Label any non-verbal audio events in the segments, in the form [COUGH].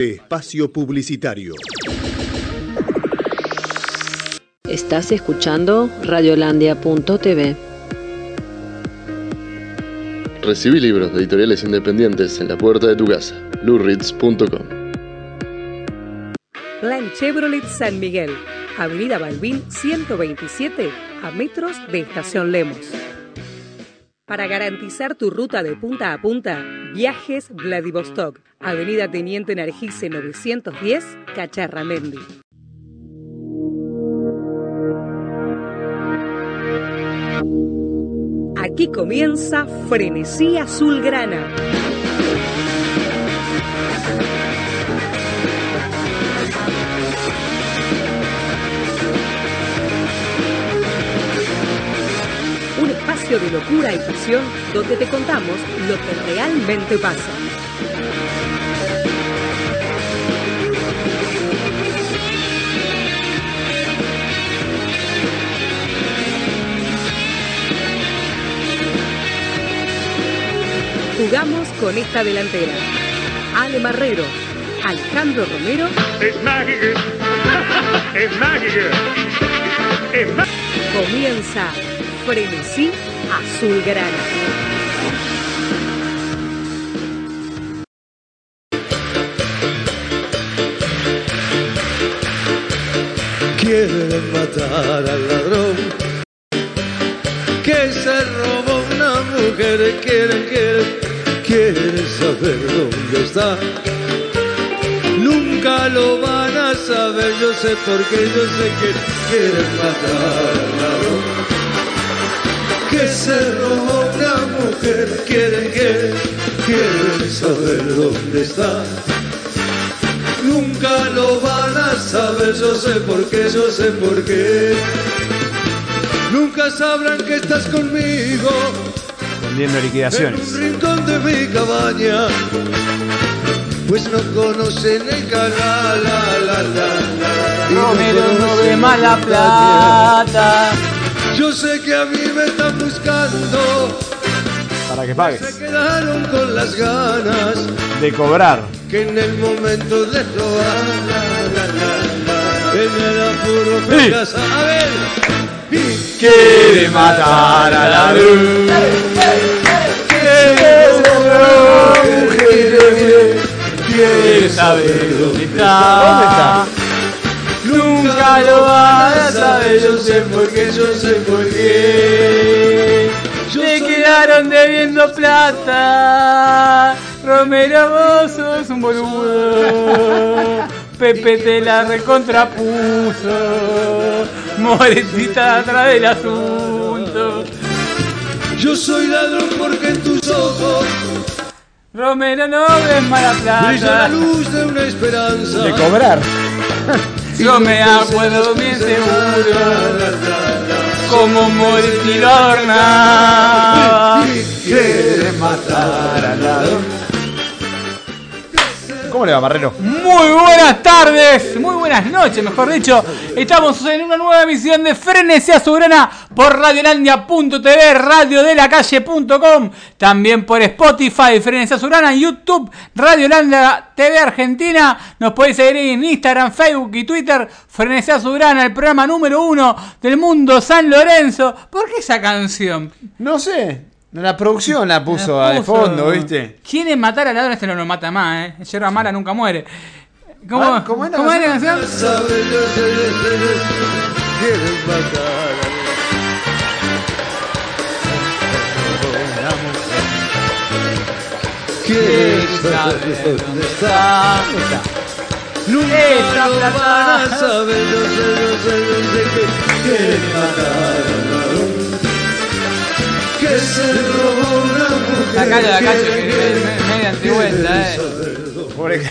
Espacio Publicitario. Estás escuchando Radiolandia.tv. Recibí libros de editoriales independientes en la puerta de tu casa. lurritz.com Plan Chevrolet San Miguel, Avenida Balbín 127, a metros de Estación Lemos. Para garantizar tu ruta de punta a punta, Viajes Vladivostok, Avenida Teniente Nargise 910, Cacharramendi. Aquí comienza Frenesí Azulgrana. Espacio de locura y pasión donde te contamos lo que realmente pasa. Jugamos con esta delantera. Ale Marrero, Alejandro Romero. Es mágico. [LAUGHS] Es mágico. Es mágico. Comienza Frenesí Azulgrana. Quieren matar al ladrón que se robó una mujer. Quieren, quieren, quieren saber dónde está. Nunca lo van a saber, yo sé porque yo sé que quieren matar al ladrón que se robó una mujer. Quieren, quieren, quieren saber dónde está. Nunca lo van a saber, yo sé por qué, yo sé por qué. Nunca sabrán que estás conmigo Vendiendo en liquidaciones. un rincón de mi cabaña. Pues no conocen el canal, la, la, la, la. Y no no ve la mala montaña. plata. Yo sé que a mí me están buscando, Para que se pagues. quedaron con las ganas De cobrar. que en el momento de robar, en el apuro Sí. fracasa. A ver, y Quiere matar a la luz. Quiere saber dónde está. Nunca lo van a saber, yo sé por qué, yo sé por qué. Se quedaron debiendo plata. Romero, vos sos un boludo. Pepe te la recontrapuso. Moretita atrás del asunto. yo soy ladrón porque en tus ojos Romero no ves mala brilla la plata. luz de una esperanza. cobrar. [LAUGHS] Yo me acuerdo bien seguro como Moretti lo adornaba. Quiere matar al ladrón. ¿Cómo le va, Marrero? Muy buenas tardes, muy buenas noches, mejor dicho. Estamos en una nueva emisión de Frenesía Soberana por Radiolandia.tv, radiodelacalle.com, también por Spotify, Frenesía Soberana, YouTube, Radiolandia TV Argentina. Nos podéis seguir en Instagram, Facebook y Twitter. Frenesía Soberana, el programa número uno del mundo San Lorenzo. ¿Por qué esa canción? No sé. La producción la puso La de puso. fondo, ¿viste? ¿Quiere matar al ladrón? Este no lo mata más, ¿eh? Yerba mala nunca muere. ¿Cómo, Ah, ¿cómo era la la canción? Dónde está. Nunca van a saber, yo sé, yo sé, yo sé que quiere matar che, que quiere, es media antivuelta, eh. [LAUGHS]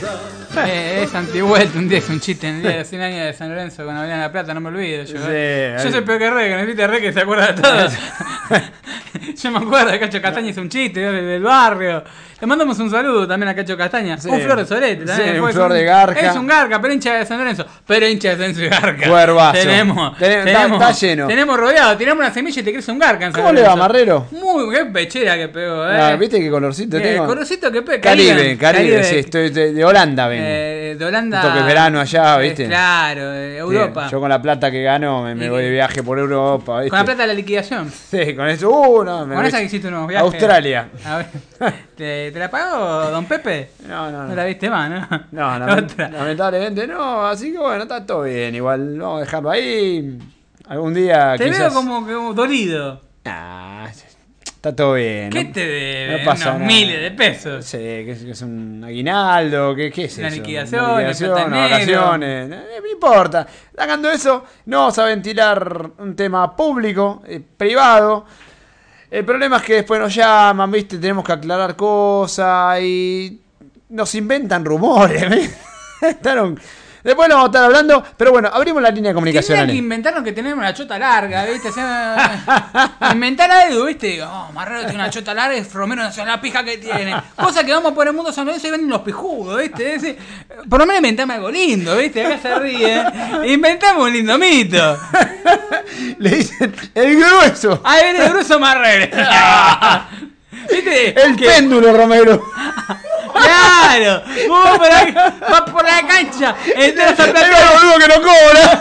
Eh, es antivuelta, un día es un chiste en el día de 100 años de San Lorenzo con Avelina La Plata, no me olvido. Yo, Sí, eh. yo ahí- soy peor que Re, que no viste Re que se acuerda de todo. [LAUGHS] [LAUGHS] Yo me acuerdo de Cacho Castaña hizo un chiste del, barrio. Le mandamos un saludo también a Cacho Castaña. Sí. Un flor de solete también. Sí, un flor un- de garca. Es un garca, pero hincha de San Lorenzo. Pero hincha de San Lorenzo y garca. Cuervazo. Tenemos, Ten- tenemos, está lleno. Tenemos rodeado, tiramos una semilla y te crece un garca en San ¿Cómo le va. Marrero? Muy, qué pechera que pegó, eh. Ah, ¿Viste qué colorcito Eh, tengo? colorcito que pega. Caribe, Caribe, sí, estoy de, de Holanda vengo. Eh, de Holanda. Esto que es verano allá, Eh, ¿viste? claro, Europa. Sí, yo con la plata que gano me, me voy de viaje por Europa, ¿viste? Con la plata de la liquidación. [LAUGHS] Sí, con eso. Uh, no, me Con esa que hiciste unos viajes. Australia. A ver, ¿te, te la pagó Don Pepe? No, no, No no. la viste más, ¿no? No, [LAUGHS] Otra. lamentablemente no, así que bueno, está todo bien. Igual vamos a dejarlo ahí. Algún día Te quizás... veo como, como dolido. Ah, está todo bien. ¿Qué no- te debe? no pasa Unos nada. miles de pesos. Sí, que es, que es un aguinaldo, ¿qué, qué es Una eso? liquidación, Una liquidación, un unas platanero. vacaciones. me importa. Sacando eso, no vamos a ventilar un tema público, eh, privado. El problema es que después nos llaman, ¿viste? Tenemos que aclarar cosas y nos inventan rumores. [LAUGHS] Estaron- Después lo vamos a estar hablando, pero bueno, abrimos la línea de comunicación. Tendrían que Ale. inventarnos que tenemos una chota larga, ¿viste? O sea, [LAUGHS] inventar algo, ¿viste? Oh, Marrero tiene una chota larga y Romero no sabe la pija que tiene. Cosa que vamos por el mundo San Lorenzo y ven los pijudos, ¿viste? Ese- por lo menos inventame algo lindo, ¿viste? Acá se ríe. Inventamos un lindo mito. [LAUGHS] Le dicen, el grueso, Ahí viene el grueso Marrero. [LAUGHS] ¿Viste? el Que- péndulo, Romero. Claro, vos por la, vas por la cancha, entras al El platón. boludo que no cobra.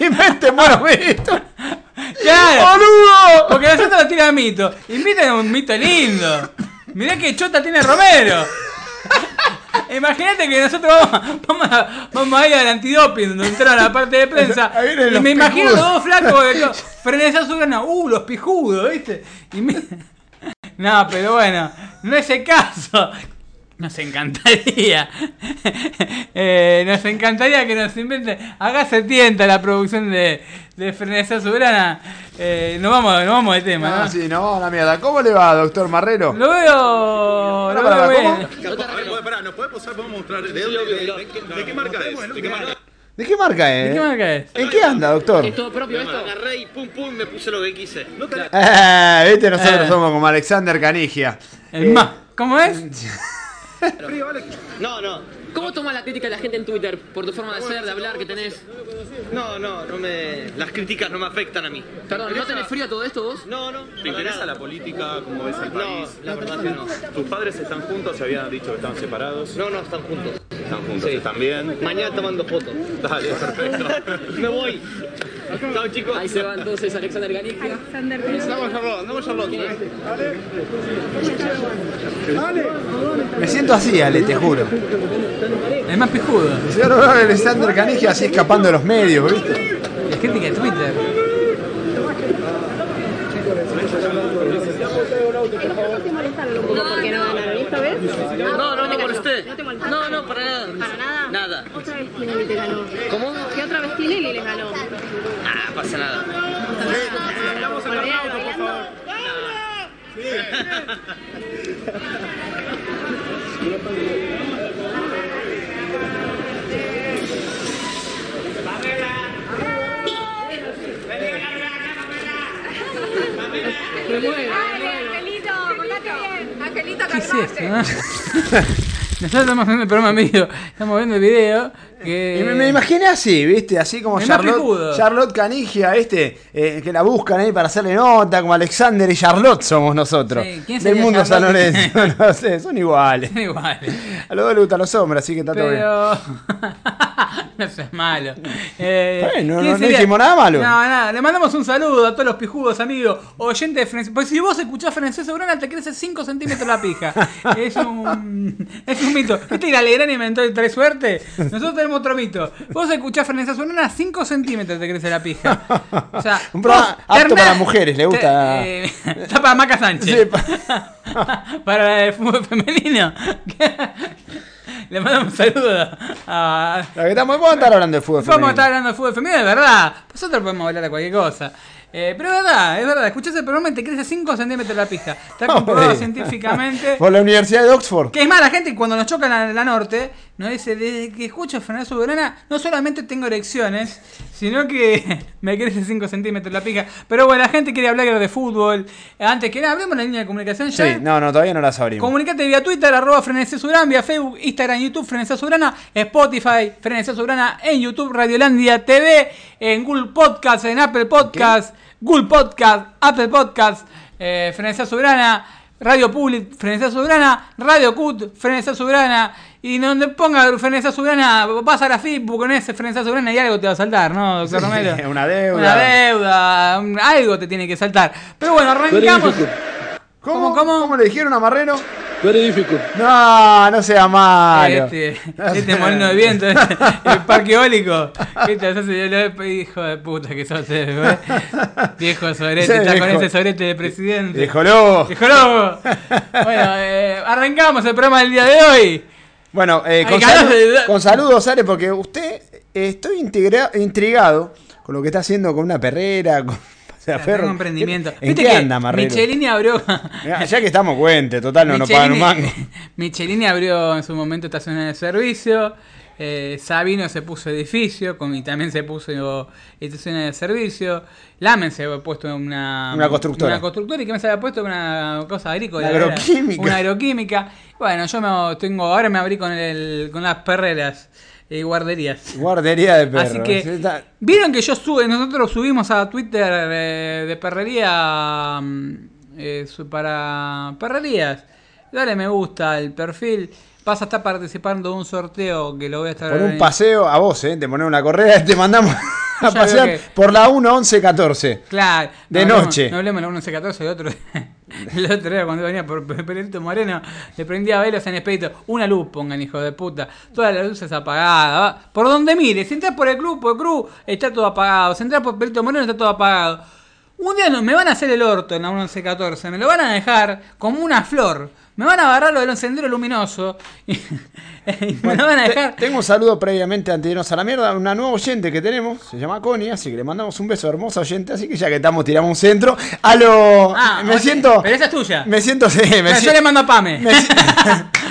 Inventen buenos mitos. Claro, ¡Boludo! porque nosotros tiran mito. Inviten un mito lindo. Mirá que chota tiene Romero. Imagínate que nosotros vamos, vamos, a, vamos a ir al antidoping donde entraron a la parte de prensa. Y me imagino los dos flacos su grana. Uh, los pijudos, ¿viste? Y me- No, pero bueno, no es el caso. Nos encantaría. Eh, nos encantaría que nos inventen. Acá se tienta la producción de, de Frenesá Soberana. Eh, nos, vamos, nos vamos de tema, ¿no? Ah, sí, no, la mierda. ¿Cómo le va, doctor Marrero? Lo veo. Lo Pará, veo pará, bien. Pará, ¿nos puede posar? ¿Podemos mostrar? ¿De, dónde, de, de- de qué marca es? ¿De qué marca? ¿De qué marca es? ¿De qué marca es? ¿En qué anda, doctor? Es todo propio esto. Agarré y pum pum me puse lo que quise. Eh, viste, nosotros Eh. somos como Alexander Canigia. El más. ¿Cómo es? [LAUGHS] No, no. ¿Cómo tomas la crítica de la gente en Twitter por tu forma de ser, de hablar que tenés? No, no, no me. Las críticas no me afectan a mí. Perdón, ¿no tenés frío a todo esto vos? No, no. ¿Te interesa la política? ¿Cómo ves el país? No, la verdad que no. ¿Tus padres están juntos? ¿Se habían dicho que estaban separados? No, no, están juntos. ¿Están juntos? Sí. ¿Están bien? Mañana tomando fotos. Dale, perfecto. [LAUGHS] me voy. Chao, chicos. Ahí se va entonces Alexander Ganigia. Andamos Charlotte, andamos Charlotte. Me siento así, Ale, te juro. El más pijudo. Me siento Alexander Canigia así escapando de los medios, ¿viste? La crítica de Twitter. Te molestaron un poco porque no ganaron esta vez? No, no me te molesté. ¿No te molestaste? No, no, para nada. ¿Para nada? Nada. Otra vez Tinelli te ganó. ¿Cómo? ¿Qué otra vez Tinelli les ganó? Ah, pasa nada. Olvidate, bailando. Me muevo, me muevo. Angelito, contate bien. Angelito, ¿Qué es esto? no? [LAUGHS] [LAUGHS] Nosotros estamos haciendo el programa vivo, estamos viendo el video. Que... Y me, me imaginé así, ¿viste? Así como El Charlotte. Charlotte Canigia. Eh, que la buscan ahí para hacerle nota, como Alexander y Charlotte somos nosotros. Sí, ¿quién Del mundo San? Lorenzo, [LAUGHS] no sé, son iguales. Igual. A los dos les gustan los hombres, así que está todo bien. [LAUGHS] No seas malo. Eh, bien, no- ¿quién no- nada malo. No, nada. Le mandamos un saludo a todos los pijudos, amigos, oyentes de Francés. Porque si vos escuchás Francés Sobrana, te crece 5 centímetros la pija. es un. Es un mito. ¿Viste que Alegrán inventó el tres suerte? Nosotros tenemos otro mito. Vos escuchás Francés Sobrana, 5 centímetros te crece la pija. O sea, [LAUGHS] Un programa vos, apto para mujeres, le gusta. te- eh, [LAUGHS] está para Maca Sánchez. Sí, pa- [LAUGHS] para el fútbol femenino. Le mandamos un saludo a. La que estamos, vamos a estar hablando de fútbol Vamos a femenino. estar hablando de fútbol femenino, de verdad. Nosotros podemos hablar de cualquier cosa. Eh, pero es verdad, es verdad. Escuchás el programa y te crece 5 centímetros la pija. Está comprobado científicamente. [LAUGHS] Por la Universidad de Oxford. Que es más, la gente cuando nos choca la, la norte, nos dice, desde que escucho Fernández Soberana, no solamente tengo erecciones, sino que [LAUGHS] me crece 5 centímetros la pija. Pero bueno, la gente quiere hablar de fútbol. Antes que nada, hablemos de la línea de comunicación ya. Sí, no, no, todavía no las abrimos. Comunicate vía Twitter, arroba Frenesí Sobrana, vía Facebook, Instagram, YouTube, Frenesí Sobrana, Spotify, Frenesí Sobrana, en YouTube, Radiolandia TV, en Google Podcast, en Apple Podcast, Google Podcast, Apple Podcast, eh, Frenesí Sobrana, Radio Public, Frenesí Sobrana, Radio Cut, Frenesí Sobrana, y donde ponga Frenesí Sobrana, vas a la Facebook con ese Frenesí Sobrana y algo te va a saltar, ¿no, doctor Sí, Romero? [LAUGHS] una deuda. Una deuda, un- algo te tiene que saltar. Pero bueno, arrancamos. ¿Cómo, ¿Cómo, le dijeron a Marrero? Very difficult. No, no sea malo. Este, este molino de viento, este, [LAUGHS] el parque eólico. ¿Qué te hace el hijo de puta que sos, eh, Viejo sorete, Sí, está con viejo. ese sorete de presidente. Viejo lobo. Viejo lobo. Bueno, eh, arrancamos el programa del día de hoy. Bueno, eh, con, salu- de- con saludos, Ale, porque usted eh, estoy integra- intrigado con lo que está haciendo con una perrera, con [LAUGHS] pasea Tengo perro. un emprendimiento. ¿En Viste qué que anda, Marrero? Michelini abrió. [LAUGHS] Ya, [LAUGHS] ya que estamos cuente, total, no nos pagan un mango. Michelini abrió en su momento estaciones de servicio. eh, Sabino se puso edificio con, y también se puso estaciones de servicio. Lamen se había puesto una, Una constructora. Una constructora y que me se había puesto una cosa agrícola. Una agroquímica. Una agroquímica. Bueno, yo me tengo, ahora me abrí con, el, con las perreras y guarderías. Guardería de perros. Así que, vieron que yo sube, nosotros subimos a Twitter eh, de perrería mm, eh, para perrerías. Dale me gusta el perfil. Vas a estar participando de un sorteo que lo voy a estar Por un paseo a vos, ¿eh? Te ponemos una correa y te mandamos a Ya pasear que- por la 1, 11, 14. Claro. De no hablemos- noche. No hablemos de la 1114, el otro, [LAUGHS] el otro día cuando venía por Pe- Perito Moreno, le prendía velas en Expedito. Una luz pongan, hijo de puta. Todas las luces apagadas. va. Por donde mire, si entras por el club, por el club, está todo apagado. Si entras por Perito Moreno, está todo apagado. Un día no, me van a hacer el orto en la 1114, me lo van a dejar como una flor. Me van a agarrar lo del encendero luminoso y, [LAUGHS] y me lo van a Te- dejar. tengo un saludo previamente antes de irnos a la mierda. Una nueva oyente que tenemos, se llama Connie, así que le mandamos un beso hermosa oyente. Así que ya que estamos, tiramos un centro. A lo. Ah, me siento. Pero esa es tuya. Me siento. [LAUGHS] sí, me Pero si- yo le mando a Pame. [LAUGHS]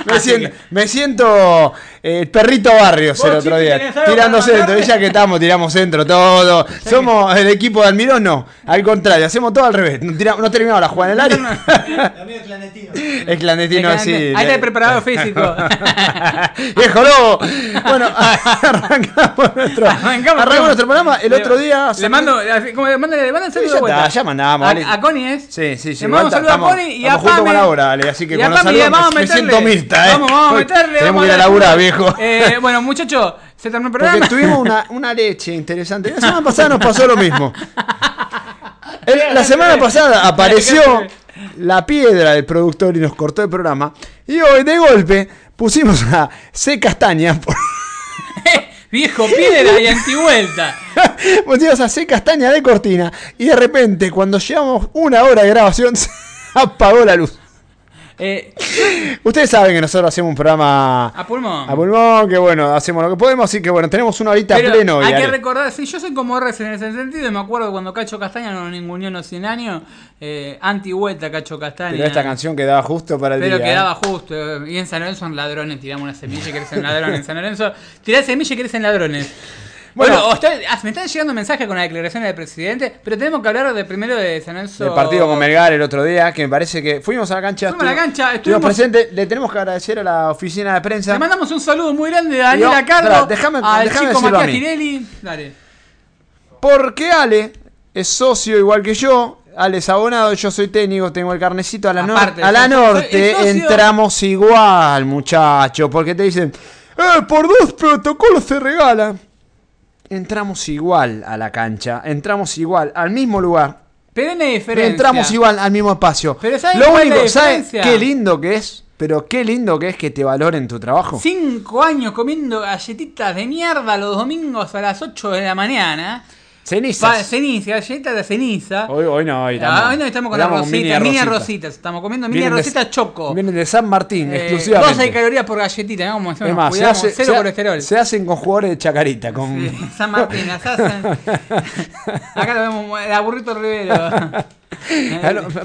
Me, siento, que- me siento el perrito Barrios el otro día. ¿tenés algo Tirando centro. ya que estamos, tiramos centro todo. Somos el equipo de Almirón, no. Al contrario, hacemos todo al revés. No, tiramos- no terminamos la jugada en el área. Es clandestino, Ahí sí. está el preparador [LAUGHS] físico. [LAUGHS] ¡Viejo lobo! Bueno, [LAUGHS] arrancamos nuestro, Arrancamos, arrancamos nuestro programa. El otro día. Le mando, como le mando el Sí, ya ya mandamos, A, a Connie es. Sí, sí, sí. Le mando un saludo a Connie y a estamos junto Pame. con Laura, así que con los Pame saludos me, siento mirta, ¿eh? Vamos, vamos a meterle. Tenemos que ir a darle- laburar, viejo. Eh, bueno, muchachos, se terminó el programa. Porque tuvimos una, una leche interesante. La semana pasada nos pasó lo mismo. El- la semana pasada apareció la piedra del productor y nos cortó el programa. Y hoy, de golpe, pusimos a C. Castaña. por- [LAUGHS] Viejo piedra y antivuelta. [LAUGHS] pusimos a C. Castaña de cortina. Y de repente, cuando llevamos una hora de grabación, [LAUGHS] se apagó la luz. Eh, [LAUGHS] Ustedes saben que nosotros hacemos un programa a pulmón. a pulmón, que bueno, hacemos lo que podemos, así que bueno, tenemos una horita Pero pleno. hay que recordar, sí, yo soy como Res en ese sentido, y me acuerdo cuando Cacho Castaña no ninguneó no 100 años, eh, anti-vuelta Cacho Castaña. Pero esta canción quedaba justo para el Pero día. ¿eh? quedaba justo. Y en San Lorenzo son ladrones. Tiramos una semilla y crecen ladrones. En San Lorenzo, tirás semilla y crecen ladrones. Bueno, ah, me están llegando mensajes con la declaración del presidente, pero tenemos que hablar de primero de San Lorenzo. El partido con Melgar el otro día, que me parece que fuimos a la cancha. Fuimos a la cancha, estuvimos presentes. Le tenemos que agradecer a la oficina de prensa. Le mandamos un saludo muy grande a Daniela Cardo, déjame- al chico Matías mí. Girelli. Dale. Porque Ale es socio igual que yo. Ale es abonado, yo soy técnico, tengo el carnecito a la, Aparte, a la norte. socio- Entramos igual, muchachos. Porque te dicen, eh, por dos protocolos se regala. Entramos igual a la cancha, entramos igual al mismo lugar. Pero una diferencia. Entramos igual al mismo espacio. Pero ¿saben Lo único, ¿sabes qué lindo que es? Pero qué lindo que es que te valoren tu trabajo. Cinco años comiendo galletitas de mierda los domingos a las 8 de la mañana. Cenizas. Ceniza, galletas de ceniza. Hoy, hoy no, hoy, Ah, hoy no estamos con las estamos rositas, mini, rositas. Estamos comiendo mini Vienen de- rositas choco. Vienen de San Martín, Eh, exclusivamente. 12 calorías por galletita, ¿no? Como Es decimos, más, se, hace- cero se- colesterol. se hacen con jugadores de chacarita. Con... Sí, [LAUGHS] San Martín, las hacen. [LAUGHS] Acá lo vemos, el burrito Rivero. Ah,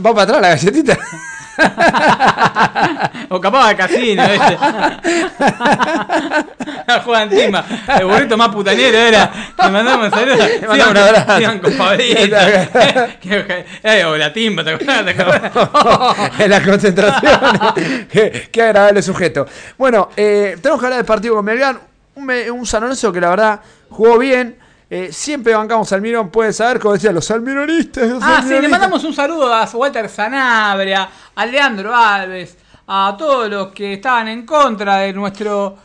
¿Va para atrás la galletita? [LAUGHS] [LAUGHS] o capaz de casino, ¿viste? [LAUGHS] Juegan timba. El burrito más putanero era. Le mandamos saludos. Le mandamos un abrazo. Sigan con Pablito. [LAUGHS] Eh, o la timba, ¿te acuerdas? En la concentración. qué, qué agradable sujeto. Bueno, eh, tenemos que hablar del partido con Melgar. Un, un San Lorenzo que la verdad jugó bien. Eh, siempre bancamos al Mirón, pueden saber, como decían los almironistas. los Ah, sí, le almironistas. mandamos un saludo a Walter Sanabria, a Leandro Alves, a todos los que estaban en contra de nuestro.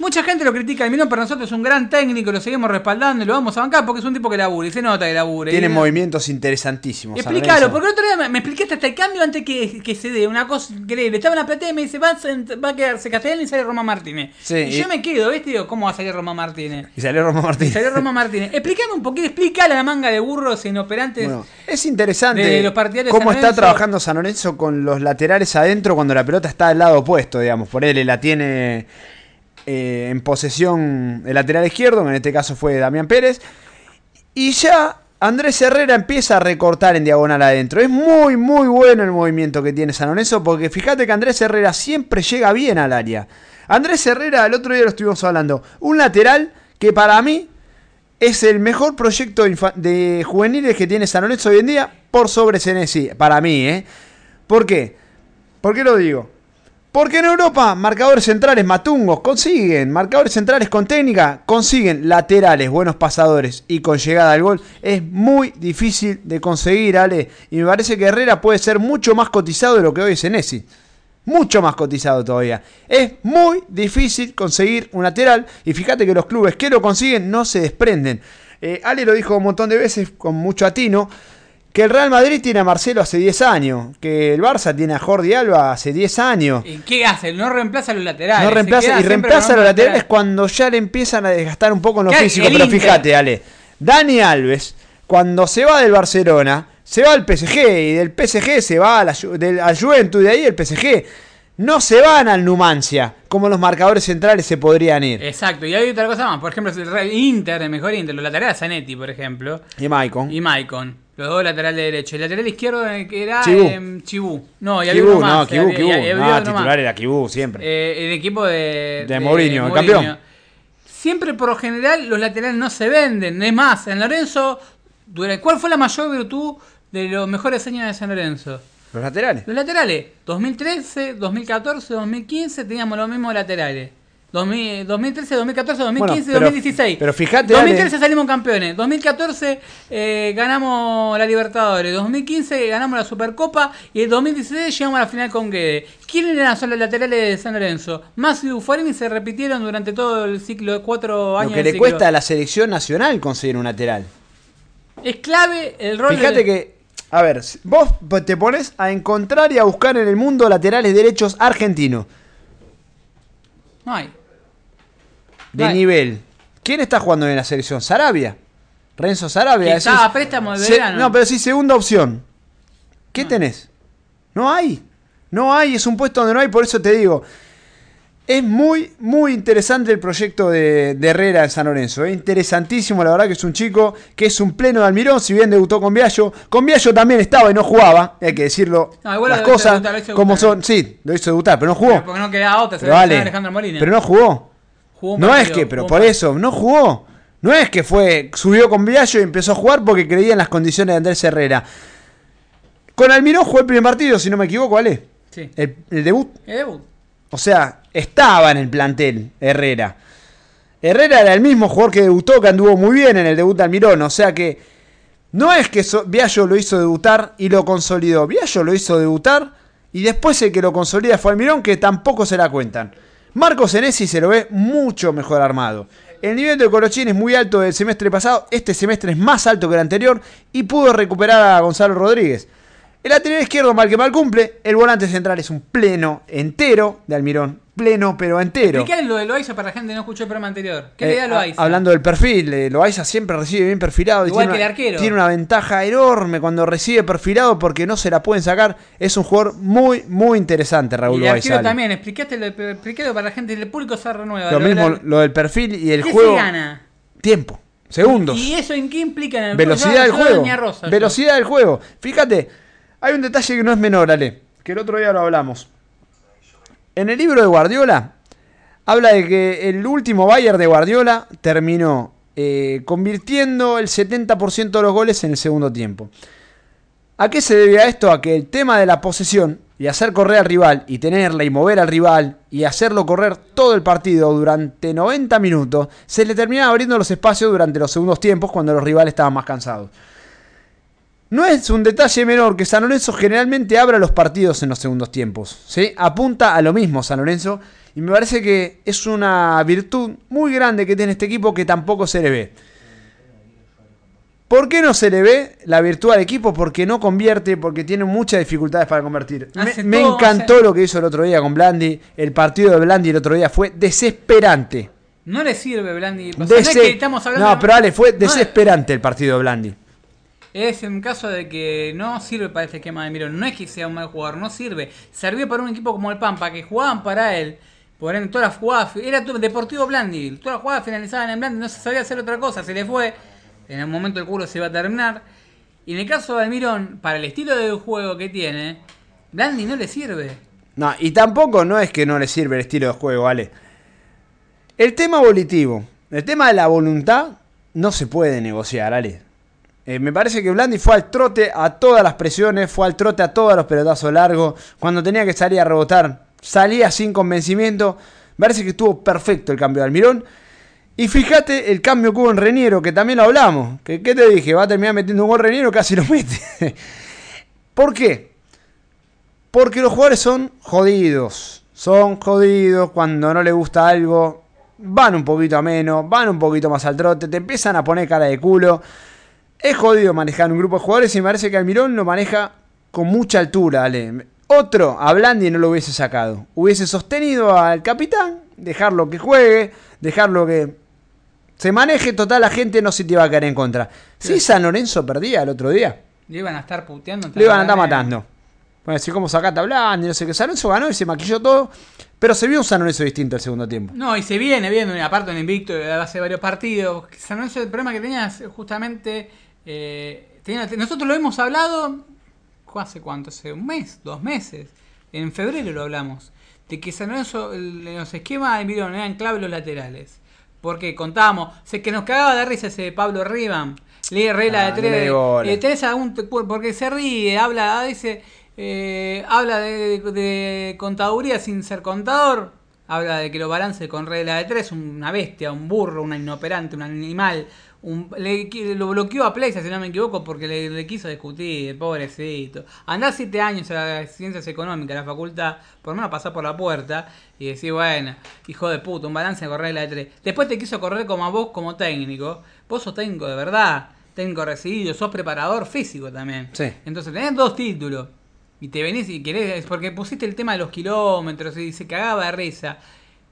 Mucha gente lo critica al Mirón, pero nosotros es un gran técnico, lo seguimos respaldando y lo vamos a bancar porque es un tipo que labura y se nota que labura. Tiene Y- movimientos interesantísimos. San Explícalo, porque el otro día me, me explicaste hasta el cambio antes que, que se dé, una cosa increíble. Estaba en la platea y me dice, va a, sent- va a quedarse Castellani y sale Roma Martínez. Sí, y, y- yo me quedo, ¿viste? Digo, ¿cómo va a salir Roma Martínez? Y salió Roma Martín. Y salió Roma Martínez. Explícame un poquito, explícale a la manga de burros inoperantes. Bueno, es interesante de los partidarios cómo está trabajando San Lorenzo con los laterales adentro cuando la pelota está al lado opuesto, digamos. Por él la tiene eh, en posesión el lateral izquierdo, que en este caso fue Damián Pérez. Y ya Andrés Herrera empieza a recortar en diagonal adentro. Es muy, muy bueno el movimiento que tiene San Lorenzo, porque fíjate que Andrés Herrera siempre llega bien al área. Andrés Herrera, el otro día lo estuvimos hablando, un lateral que para mí es el mejor proyecto de juveniles que tiene San Lorenzo hoy en día por sobre Senesi, para mí, ¿eh? ¿Por qué? ¿Por qué lo digo? Porque en Europa, marcadores centrales matungos consiguen, marcadores centrales con técnica consiguen, laterales, buenos pasadores y con llegada al gol. Es muy difícil de conseguir, Ale. Y me parece que Herrera puede ser mucho más cotizado de lo que hoy es Senesi. Mucho más cotizado todavía. Es muy difícil conseguir un lateral. Y fíjate que los clubes que lo consiguen no se desprenden. Eh, Ale lo dijo un montón de veces con mucho atino. Que el Real Madrid tiene a Marcelo hace 10 años. Que el Barça tiene a Jordi Alba hace 10 años. ¿Y ¿Qué hace? No reemplaza a los laterales. No reemplaza, y reemplaza a los laterales lateral. cuando ya le empiezan a desgastar un poco en lo físico. Pero Inter. fíjate, Ale. Dani Alves, cuando se va del Barcelona, se va al PSG. Y del PSG se va a la del, al Juventus. Y de ahí el PSG. No se van al Numancia. Como los marcadores centrales se podrían ir. Exacto, y hay otra cosa más. Por ejemplo, el Inter, el mejor Inter, los laterales Zanetti, por ejemplo. Y Maicon. Y Maicon. Los dos laterales derechos. El lateral izquierdo eh, que era Chibú. em, Chibú. No, y había uno más. no, había- Kibú. y había No, más. titular era Kibú siempre. Eh, el equipo de, De Mourinho, el campeón. Siempre por lo general los laterales no se venden. Es más, en Lorenzo, ¿cuál fue la mayor virtud de los mejores años de San Lorenzo? Los laterales. Los laterales, 2013, 2014, 2015 teníamos los mismos laterales. 2000 2013, 2014, 2015, Bueno, pero- 2016. pero fíjate, 2013 Ale. salimos campeones. 2014 eh, ganamos la Libertadores. 2015 ganamos la Supercopa. Y en 2016 llegamos a la final con Guede. ¿Quiénes eran son los laterales de San Lorenzo? Massi y Buffarini se repitieron durante todo el ciclo de cuatro años. Lo que le ciclo. cuesta a la selección nacional conseguir un lateral. Es clave el rol Fíjate de- que, a ver, vos te pones a encontrar y a buscar en el mundo laterales derechos argentinos No hay. de nivel. ¿Quién está jugando en la selección? Sarabia. Renzo Sarabia. Estaba a préstamo de Se- verano. No, pero sí, segunda opción. ¿Qué tenés? No hay. No hay, es un puesto donde no hay, por eso te digo. Es muy, muy interesante el proyecto de, de Herrera en San Lorenzo. Es interesantísimo, la verdad que es un chico que es un pleno de Almirón, si bien debutó con Viallo. Con Viallo también estaba y no jugaba, hay que decirlo. No, igual las cosas debutar, como son. Sí, lo hizo debutar, pero no jugó. Pero porque no quedaba otra, se Pero le vale, Alejandro Molina. pero no jugó. No es que, pero por eso, no jugó. No es que fue, subió con Viallo y empezó a jugar porque creía en las condiciones de Andrés Herrera. Con Almirón jugó el primer partido, si no me equivoco, ¿vale? Sí. El, el debut. El debut. O sea, estaba en el plantel Herrera. Herrera era el mismo jugador que debutó, que anduvo muy bien en el debut de Almirón. O sea que no es que so- Viallo lo hizo debutar y lo consolidó. Viallo lo hizo debutar y después el que lo consolida fue Almirón, que tampoco se la cuentan. Marcos Senesi se lo ve mucho mejor armado. El nivel de Colochín es muy alto del semestre pasado, este semestre es más alto que el anterior y pudo recuperar a Gonzalo Rodríguez. El lateral izquierdo mal que mal cumple. El volante central es un pleno entero de Almirón. Pleno pero entero. Explicale lo de Loaiza para la gente que no escuchó el programa anterior. ¿Qué Eh, le da a- Loaiza? Hablando del perfil, eh, Loaiza siempre recibe bien perfilado. y Igual tiene que el arquero. Tiene una ventaja enorme cuando recibe perfilado porque no se la pueden sacar. Es un jugador muy, muy interesante, Y Raúl el arquero Loaiza. también, explicaste lo, para la gente, el público se renueva. Lo de mismo, la- lo del perfil y el ¿Qué juego. se gana? Tiempo, segundos. ¿Y eso en qué implica en el Velocidad del juego. Rosa, yo. Velocidad del juego. Fíjate, hay un detalle que no es menor, Ale, que el otro día lo hablamos. En el libro de Guardiola, habla de que el último Bayern de Guardiola terminó eh, convirtiendo el 70% de los goles en el segundo tiempo. ¿A qué se debe a esto? A que el tema de la posesión y hacer correr al rival y tenerla y mover al rival y hacerlo correr todo el partido durante 90 minutos, se le terminaba abriendo los espacios durante los segundos tiempos cuando los rivales estaban más cansados. No es un detalle menor que San Lorenzo generalmente abra los partidos en los segundos tiempos. ¿sí? Apunta a lo mismo San Lorenzo y me parece que es una virtud muy grande que tiene este equipo que tampoco se le ve. ¿Por qué no se le ve la virtud al equipo? Porque no convierte, porque tiene muchas dificultades para convertir. Me, encantó hace- lo que hizo el otro día con Blandi. El partido de Blandi el otro día fue desesperante. No le sirve, Blandi. O sea, no es que estamos hablando no, pero Ale, fue desesperante el partido de Blandi. Es un caso de que no sirve para este esquema de Mirón. No es que sea un mal jugador, no sirve. Sirvió para un equipo como el Pampa, que jugaban para él. Por ende, todas las jugadas. Era Deportivo Blandi. Todas las jugadas finalizaban en Blandi. No se sabía hacer otra cosa. Se le fue. En el momento el culo se iba a terminar. Y en el caso de Almirón, para el estilo de juego que tiene, Blandi no le sirve. No, y tampoco no es que no le sirve el estilo de juego, ¿vale? El tema volitivo, el tema de la voluntad, no se puede negociar, Ale. Eh, me parece que Blandi fue al trote a todas las presiones, fue al trote a todos los pelotazos largos. Cuando tenía que salir a rebotar, salía sin convencimiento. Me parece que estuvo perfecto el cambio de Almirón. Y fíjate el cambio que hubo en Reniero, que también lo hablamos. Que, ¿Qué te dije? Va a terminar metiendo un gol Reniero, casi lo mete. [LAUGHS] ¿Por qué? Porque los jugadores son jodidos. Son jodidos cuando no les gusta algo. Van un poquito a menos, van un poquito más al trote, te empiezan a poner cara de culo. Es jodido manejar un grupo de jugadores y me parece que Almirón lo maneja con mucha altura, Ale. Otro, a Blandi no lo hubiese sacado. Hubiese sostenido al capitán, dejarlo que juegue, dejarlo que se maneje. Total, la gente no se te iba a caer en contra. Si San Lorenzo perdía el otro día, Le iban a estar puteando. le iban a estar matando. Bueno, así como sacaste a Blandi, no sé qué. San Lorenzo ganó y se maquilló todo. Pero se vio un San Lorenzo distinto el segundo tiempo. No, y se viene viendo, aparte un invicto de hace varios partidos. San Lorenzo, el problema que tenía es justamente. Eh, nosotros lo hemos hablado. ¿Hace cuánto? ¿Hace un mes? ¿Dos meses? En febrero lo hablamos. De que San Lorenzo, el- en los esquemas de eran clave los laterales. Porque contábamos, sé que nos cagaba de risa ese Pablo Rivan. Lee regla Ah, de tres. te- porque se ríe, habla, dice, eh, habla de, de contaduría sin ser contador, habla de que lo balance con regla de tres, una bestia, un burro, un inoperante, un animal. Un, le- lo bloqueó a Plexa, si no me equivoco, porque le, le quiso discutir, pobrecito. Andá siete años a las ciencias económicas, a la facultad, por lo menos pasar por la puerta y decir, bueno, hijo de puta, un balance con regla de tres. Después te quiso correr como a vos como técnico. Vos sos técnico de verdad, técnico recibido, sos preparador físico también. Sí. Entonces tenés dos títulos. Y te venís y querés, es porque pusiste el tema de los kilómetros y se cagaba de risa.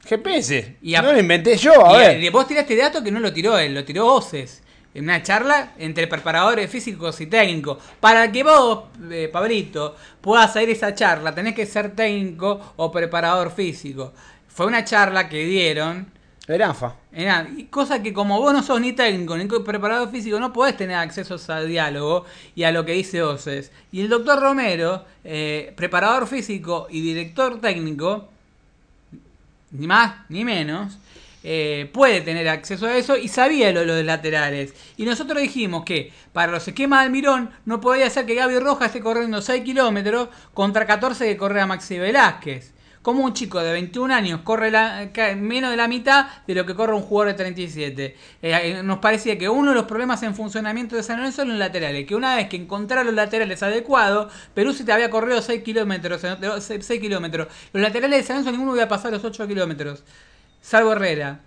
GPS. Y a- no lo inventé yo, a y, ver. vos tiraste dato que no lo tiró él, lo tiró Oces. En una charla entre preparadores físicos y técnicos. Para que vos, eh, Pablito, puedas ir a esa charla, tenés que ser técnico o preparador físico. Fue una charla que dieron. Era, y cosa que como vos no sos ni técnico ni preparador físico, no podés tener accesos al diálogo y a lo que dice Oces. Y el doctor Romero, eh, preparador físico y director técnico, ni más ni menos, eh, puede tener acceso a eso y sabía lo, lo de laterales. Y nosotros dijimos que para los esquemas del Mirón no podía ser que Gaby Rojas esté corriendo 6 kilómetros contra 14 que corre a Maxi Velázquez. Como un chico de 21 años corre la- menos de la mitad de lo que corre un jugador de 37. Eh, eh, nos parecía que uno de los problemas en funcionamiento de San Lorenzo son los laterales. Que una vez que encontraron los laterales adecuados, Perú te había corrido 6 kilómetros. eh, 6 kilómetros. Los laterales de San Lorenzo ninguno iba a pasar los 8 kilómetros. Salvo Herrera.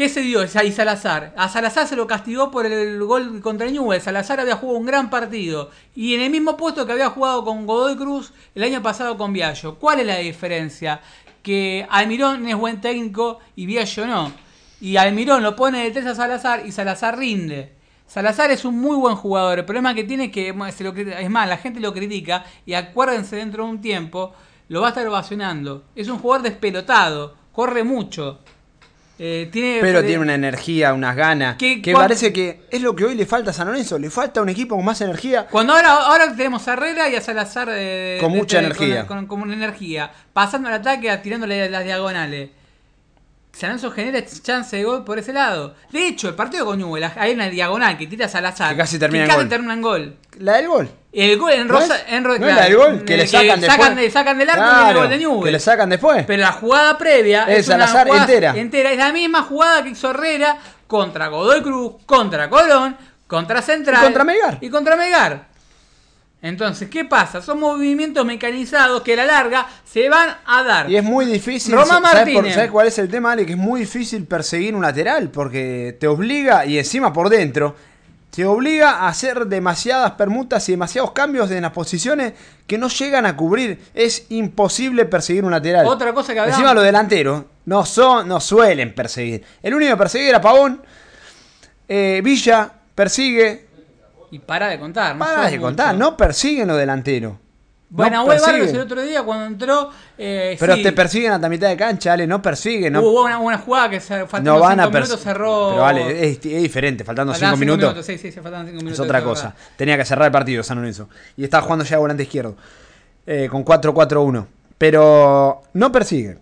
¿Qué se dio ahí Salazar? A Salazar se lo castigó por el gol contra Newell. Salazar había jugado un gran partido. Y en el mismo puesto que había jugado con Godoy Cruz el año pasado con Viallo. ¿Cuál es la diferencia? Que Almirón es buen técnico y Viallo no. Y Almirón lo pone de tres a Salazar y Salazar rinde. Salazar es un muy buen jugador. El problema que tiene es que, es más, la gente lo critica y acuérdense dentro de un tiempo, lo va a estar ovacionando. Es un jugador despelotado, corre mucho. Eh, tiene, Pero tiene una energía, unas ganas. ¿Qué- que parece que es lo que hoy le falta a San Lorenzo. Le falta un equipo con más energía. Cuando ahora, ahora tenemos a Herrera y a Salazar eh, Con de- mucha de- energía. Con, con- con energía. Pasando al ataque, tirándole las diagonales. San Lorenzo genera chance de gol por ese lado. De hecho, el partido con Newell, hay una diagonal que tira Salazar. Que casi termina en casi gol. termina en gol. La del gol. El gol en ¿No Rosa. es? En Ro- ¿No es la del gol? Que le sacan después. de- sacan del arco y Claro, el gol de Newell. que le sacan después. Pero la jugada previa Es una Salazar jugada entera. entera. Es la misma jugada que hizo Herrera contra Godoy Cruz, contra Colón, contra Central. Y contra Melgar. Y contra Melgar. Entonces, ¿qué pasa? Son movimientos mecanizados que a la larga se van a dar. Y es muy difícil. Román ¿sabes, por- sabes cuál es el tema, Ale? Que es muy difícil perseguir un lateral porque te obliga, y encima por dentro, te obliga a hacer demasiadas permutas y demasiados cambios en las posiciones que no llegan a cubrir. Es imposible perseguir un lateral. Otra cosa que hablamos- Encima los delanteros no, son, no suelen perseguir. El único que persigue era Pavón. Eh, Villa persigue. Y para de contar. no Para de contar, no persiguen los delanteros. Bueno, no persiguen. el otro día cuando entró. eh, Pero sí, te persiguen hasta mitad de cancha, Ale, no persiguen. No, Hubo una, una jugada que se, faltando no van a minutos cerró. Pero vale, es, es diferente, faltando Faltaban 5 cinco minutos. Sí, sí, se faltaban cinco minutos. Es otra cosa. verdad. Tenía que cerrar el partido San Lorenzo. Y estaba jugando ya volante izquierdo. eh, con 4-4-1. Pero no persiguen.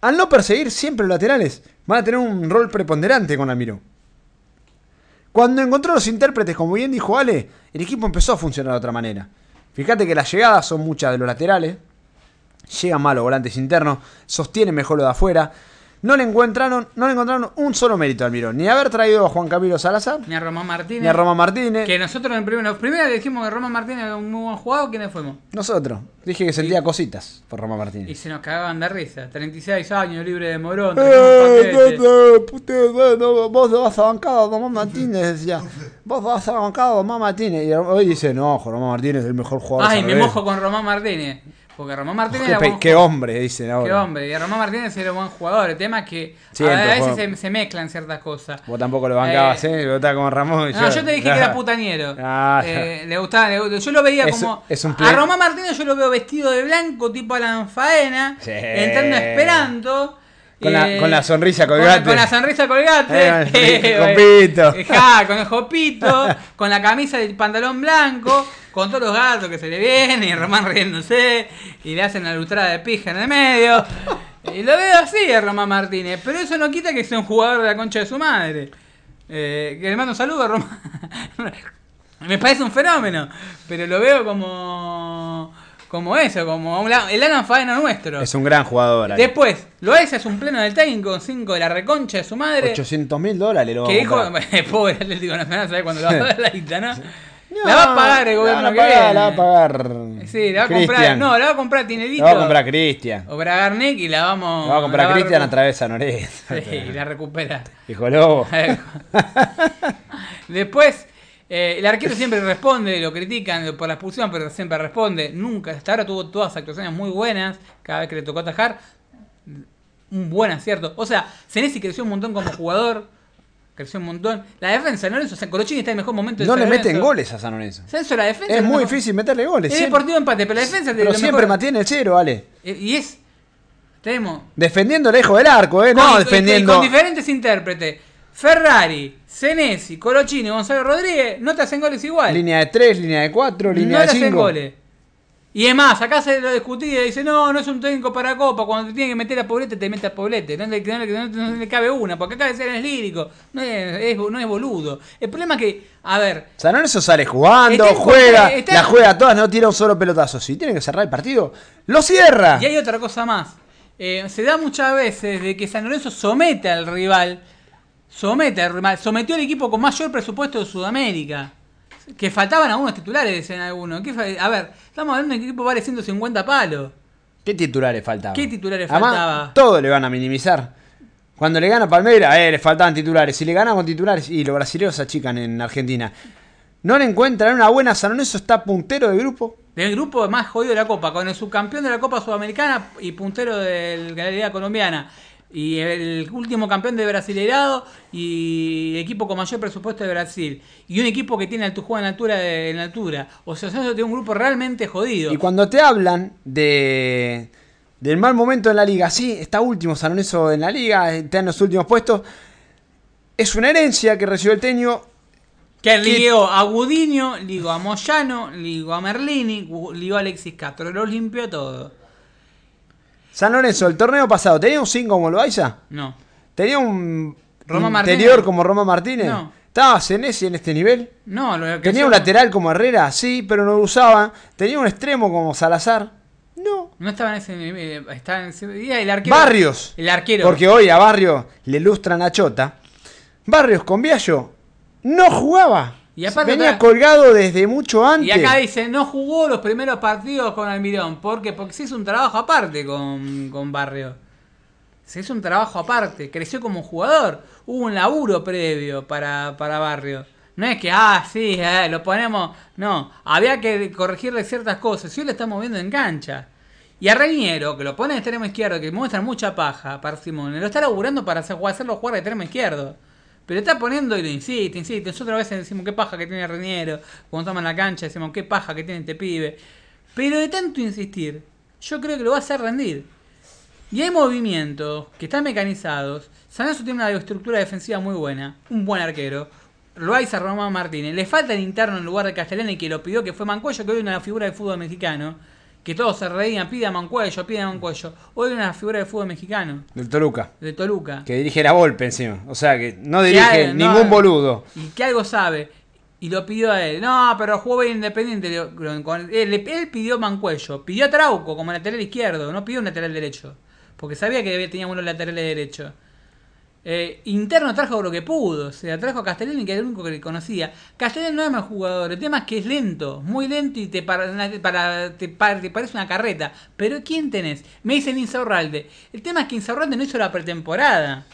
Al no perseguir siempre los laterales van a tener un rol preponderante con Almirón. Cuando encontró los intérpretes, como bien dijo Ale, el equipo empezó a funcionar de otra manera. Fíjate que las llegadas son muchas de los laterales. Llegan mal los volantes internos. Sostienen mejor lo de afuera. No le encontraron, no le encontraron un solo mérito a Almirón. Ni haber traído a Juan Camilo Salazar, Ni a Román Martínez. ni a Roma Martínez. Que nosotros en primero, primero que dijimos que Román Martínez era un muy buen jugador, ¿quiénes fuimos? Nosotros. Dije que sentía cositas por Roma Martínez. Y se nos cagaban de risa. 36 años, libre de morón. Eh, no, no, puta, no, vos vas a bancar a Román Martínez, decía. Vos vas a bancar a Román Martínez. Y hoy dice, no, Román Martínez es el mejor jugador. de Ay, me mojo con Román Martínez. Porque Román Martínez era buen qué hombre, dicen ahora. Qué hombre. Y Román Martínez era buen jugador. El tema es que Siempre a veces se, se mezclan ciertas cosas. Vos tampoco lo bancabas, ¿eh? Vos estabas como Ramón. y No, yo te dije que era [LAUGHS] putañero. Ah, Eh, le gustaba, le gustaba. Yo lo veía Es- como. es un a Román Martínez yo lo veo vestido de blanco, tipo Alan Faena, Sí. entrando a Con la- eh, con la sonrisa con- colgate. Con, la sonrisa colgate. Eh, eh, [LAUGHS] jopito. eh, ja, con el jopito, con la camisa del pantalón blanco, con todos los gatos que se le vienen, y Román riéndose, y le hacen la lustrada de pija en el medio. Y lo veo así a Román Martínez, pero eso no quita que sea un jugador de la concha de su madre. Eh, que le mando un saludo a Román. [LAUGHS] Me parece un fenómeno, pero lo veo como como eso, como un la- el Alan Faena nuestro. Es un gran jugador. Ale. Después, lo es, es un pleno del técnico con 5 de la reconcha de su madre. 800 mil dólares lo que vamos dijo, a comprar. [LAUGHS] pobre Atlético Nacional, ¿sabes cuándo lo va a dar la guita, no? [LAUGHS] la va a pagar el La gobierno van a que pagar, viene. la va a pagar. Sí, la va a comprar. Cristian. No, la va a comprar Tinelito. La va a comprar Cristian. O Bragarnik y la vamos. La va a comprar la Cristian a través de Lorenzo. [LAUGHS] Sí, y la recupera. Hijo Lobo. Después, eh, el arquero siempre responde, lo critican por la expulsión, pero siempre responde. Nunca, hasta ahora tuvo todas actuaciones muy buenas. Cada vez que le tocó atajar, un buen acierto. O sea, Senesi creció un montón como jugador. Creció un montón. La defensa, ¿no? O sea, Colochini está en el mejor momento de No San le Lorenzo. meten goles a San Lorenzo. Censo, la defensa. Es muy mejor. difícil meterle goles. Es siempre. deportivo empate, pero la defensa de Pero lo siempre mejor. mantiene el cero, vale. Eh, Y es. Tenemos. Defendiendo lejos del arco, ¿eh? Con- No, defendiendo. y con diferentes intérpretes. Ferrari, Senesi, Colochini, Gonzalo Rodríguez, no te hacen goles igual. Línea de 3, línea de 4, línea no de le hacen 5. goles. Y es más, acá se lo discutía y dice, no, no es un técnico para Copa, cuando te tiene que meter a Poblete, te mete a Poblete, no le, no le- no- no le cabe una, porque acá es lírico, no es, es- no es boludo. El problema es que, a ver, San Lorenzo sale jugando, Está juega, está- la juega todas, no tira un solo pelotazo. Si tiene que cerrar el partido, lo cierra. y hay otra cosa más, Eh, se da muchas veces de que San Lorenzo somete al rival, somete sometió al equipo con mayor presupuesto de Sudamérica. Que faltaban algunos titulares, decían algunos. ¿Qué fa- a ver, estamos hablando de que el equipo vale 150 palos. ¿Qué titulares faltaban? ¿Qué titulares Además, faltaba? Todo le van a minimizar. Cuando le gana a Palmeiras, eh, le faltaban titulares. Si le ganan con titulares, y los brasileños se achican en Argentina. No le encuentran una buena San Lorenzo, está puntero de grupo. Del grupo más jodido de la Copa, con el subcampeón de la Copa Sudamericana y puntero de la Liga Colombiana. Y el último campeón de Brasileirado y equipo con mayor presupuesto de Brasil. Y un equipo que tiene alto juego en altura. De, en altura. O sea, Lorenzo tiene un grupo realmente jodido. Y cuando te hablan de del mal momento en la liga, sí, está último San Lorenzo en la liga, está en los últimos puestos. Es una herencia que recibió el Teño. Que ligó a Gudiño, ligó a Moyano, ligó a Merlini, ligó a Alexis Castro, lo limpió todo. San Lorenzo, el torneo pasado, ¿tenía un 5 como Loaiza? No. ¿Tenía un Roma interior Martínez. como Roma Martínez? No. ¿Estaba Senesi en este nivel? No, lo que ¿Tenía un lateral como Herrera? Sí, pero no lo usaba. ¿Tenía un extremo como Salazar? No. No estaba en ese nivel. Estaba en ese y el arquero. Barrios. El arquero. Porque hoy a Barrios le lustran a Chota. Barrios con Viallo no jugaba. Y aparte Venía colgado desde mucho antes. Y acá dice, no jugó los primeros partidos con Almirón. ¿Por qué? Porque se hizo un trabajo aparte con, con Barrio. Se hizo un trabajo aparte. Creció como jugador. Hubo un laburo previo para, para Barrio. No es que, ah, sí, eh, lo ponemos. No, había que corregirle ciertas cosas. Si hoy lo estamos viendo en cancha. Y a Reñero, que lo pone de extremo izquierdo, que muestra mucha paja para Simone, lo está laburando para hacer- hacerlo jugar de extremo izquierdo. Pero está poniendo y lo insiste, insiste. Nosotros a veces decimos qué paja que tiene Reñero. Cuando toma la cancha decimos qué paja que tiene este pibe. Pero de tanto insistir, yo creo que lo va a hacer rendir. Y hay movimientos que están mecanizados. San Lorenzo tiene una estructura defensiva muy buena. Un buen arquero. Loaiza Román Martínez. Le falta el interno en lugar de Castellani que lo pidió, que fue Mancuello, que hoy es una figura del fútbol mexicano. Que todos se reían, pide a Mancuello, pide a Mancuello. Hoy una figura del fútbol mexicano. Del Toluca. De Toluca. Que dirige la Volpe encima. O sea que no Que dirige no, ningún boludo. Y que algo sabe. Y lo pidió a él. No, pero jugó bien independiente. Él, él pidió Mancuello. Pidió a Trauco como lateral izquierdo. No pidió un lateral derecho. Porque sabía que tenía unos laterales derechos. Eh, interno trajo lo que pudo. O sea, trajo a Castellani que era el único que le conocía. Castellani no es mal jugador. El tema es que es lento. Muy lento y te, para, para- te, pa- te parece una carreta. Pero ¿quién tenés? Me dicen Insaurralde. El tema es que Insaurralde no hizo la pretemporada.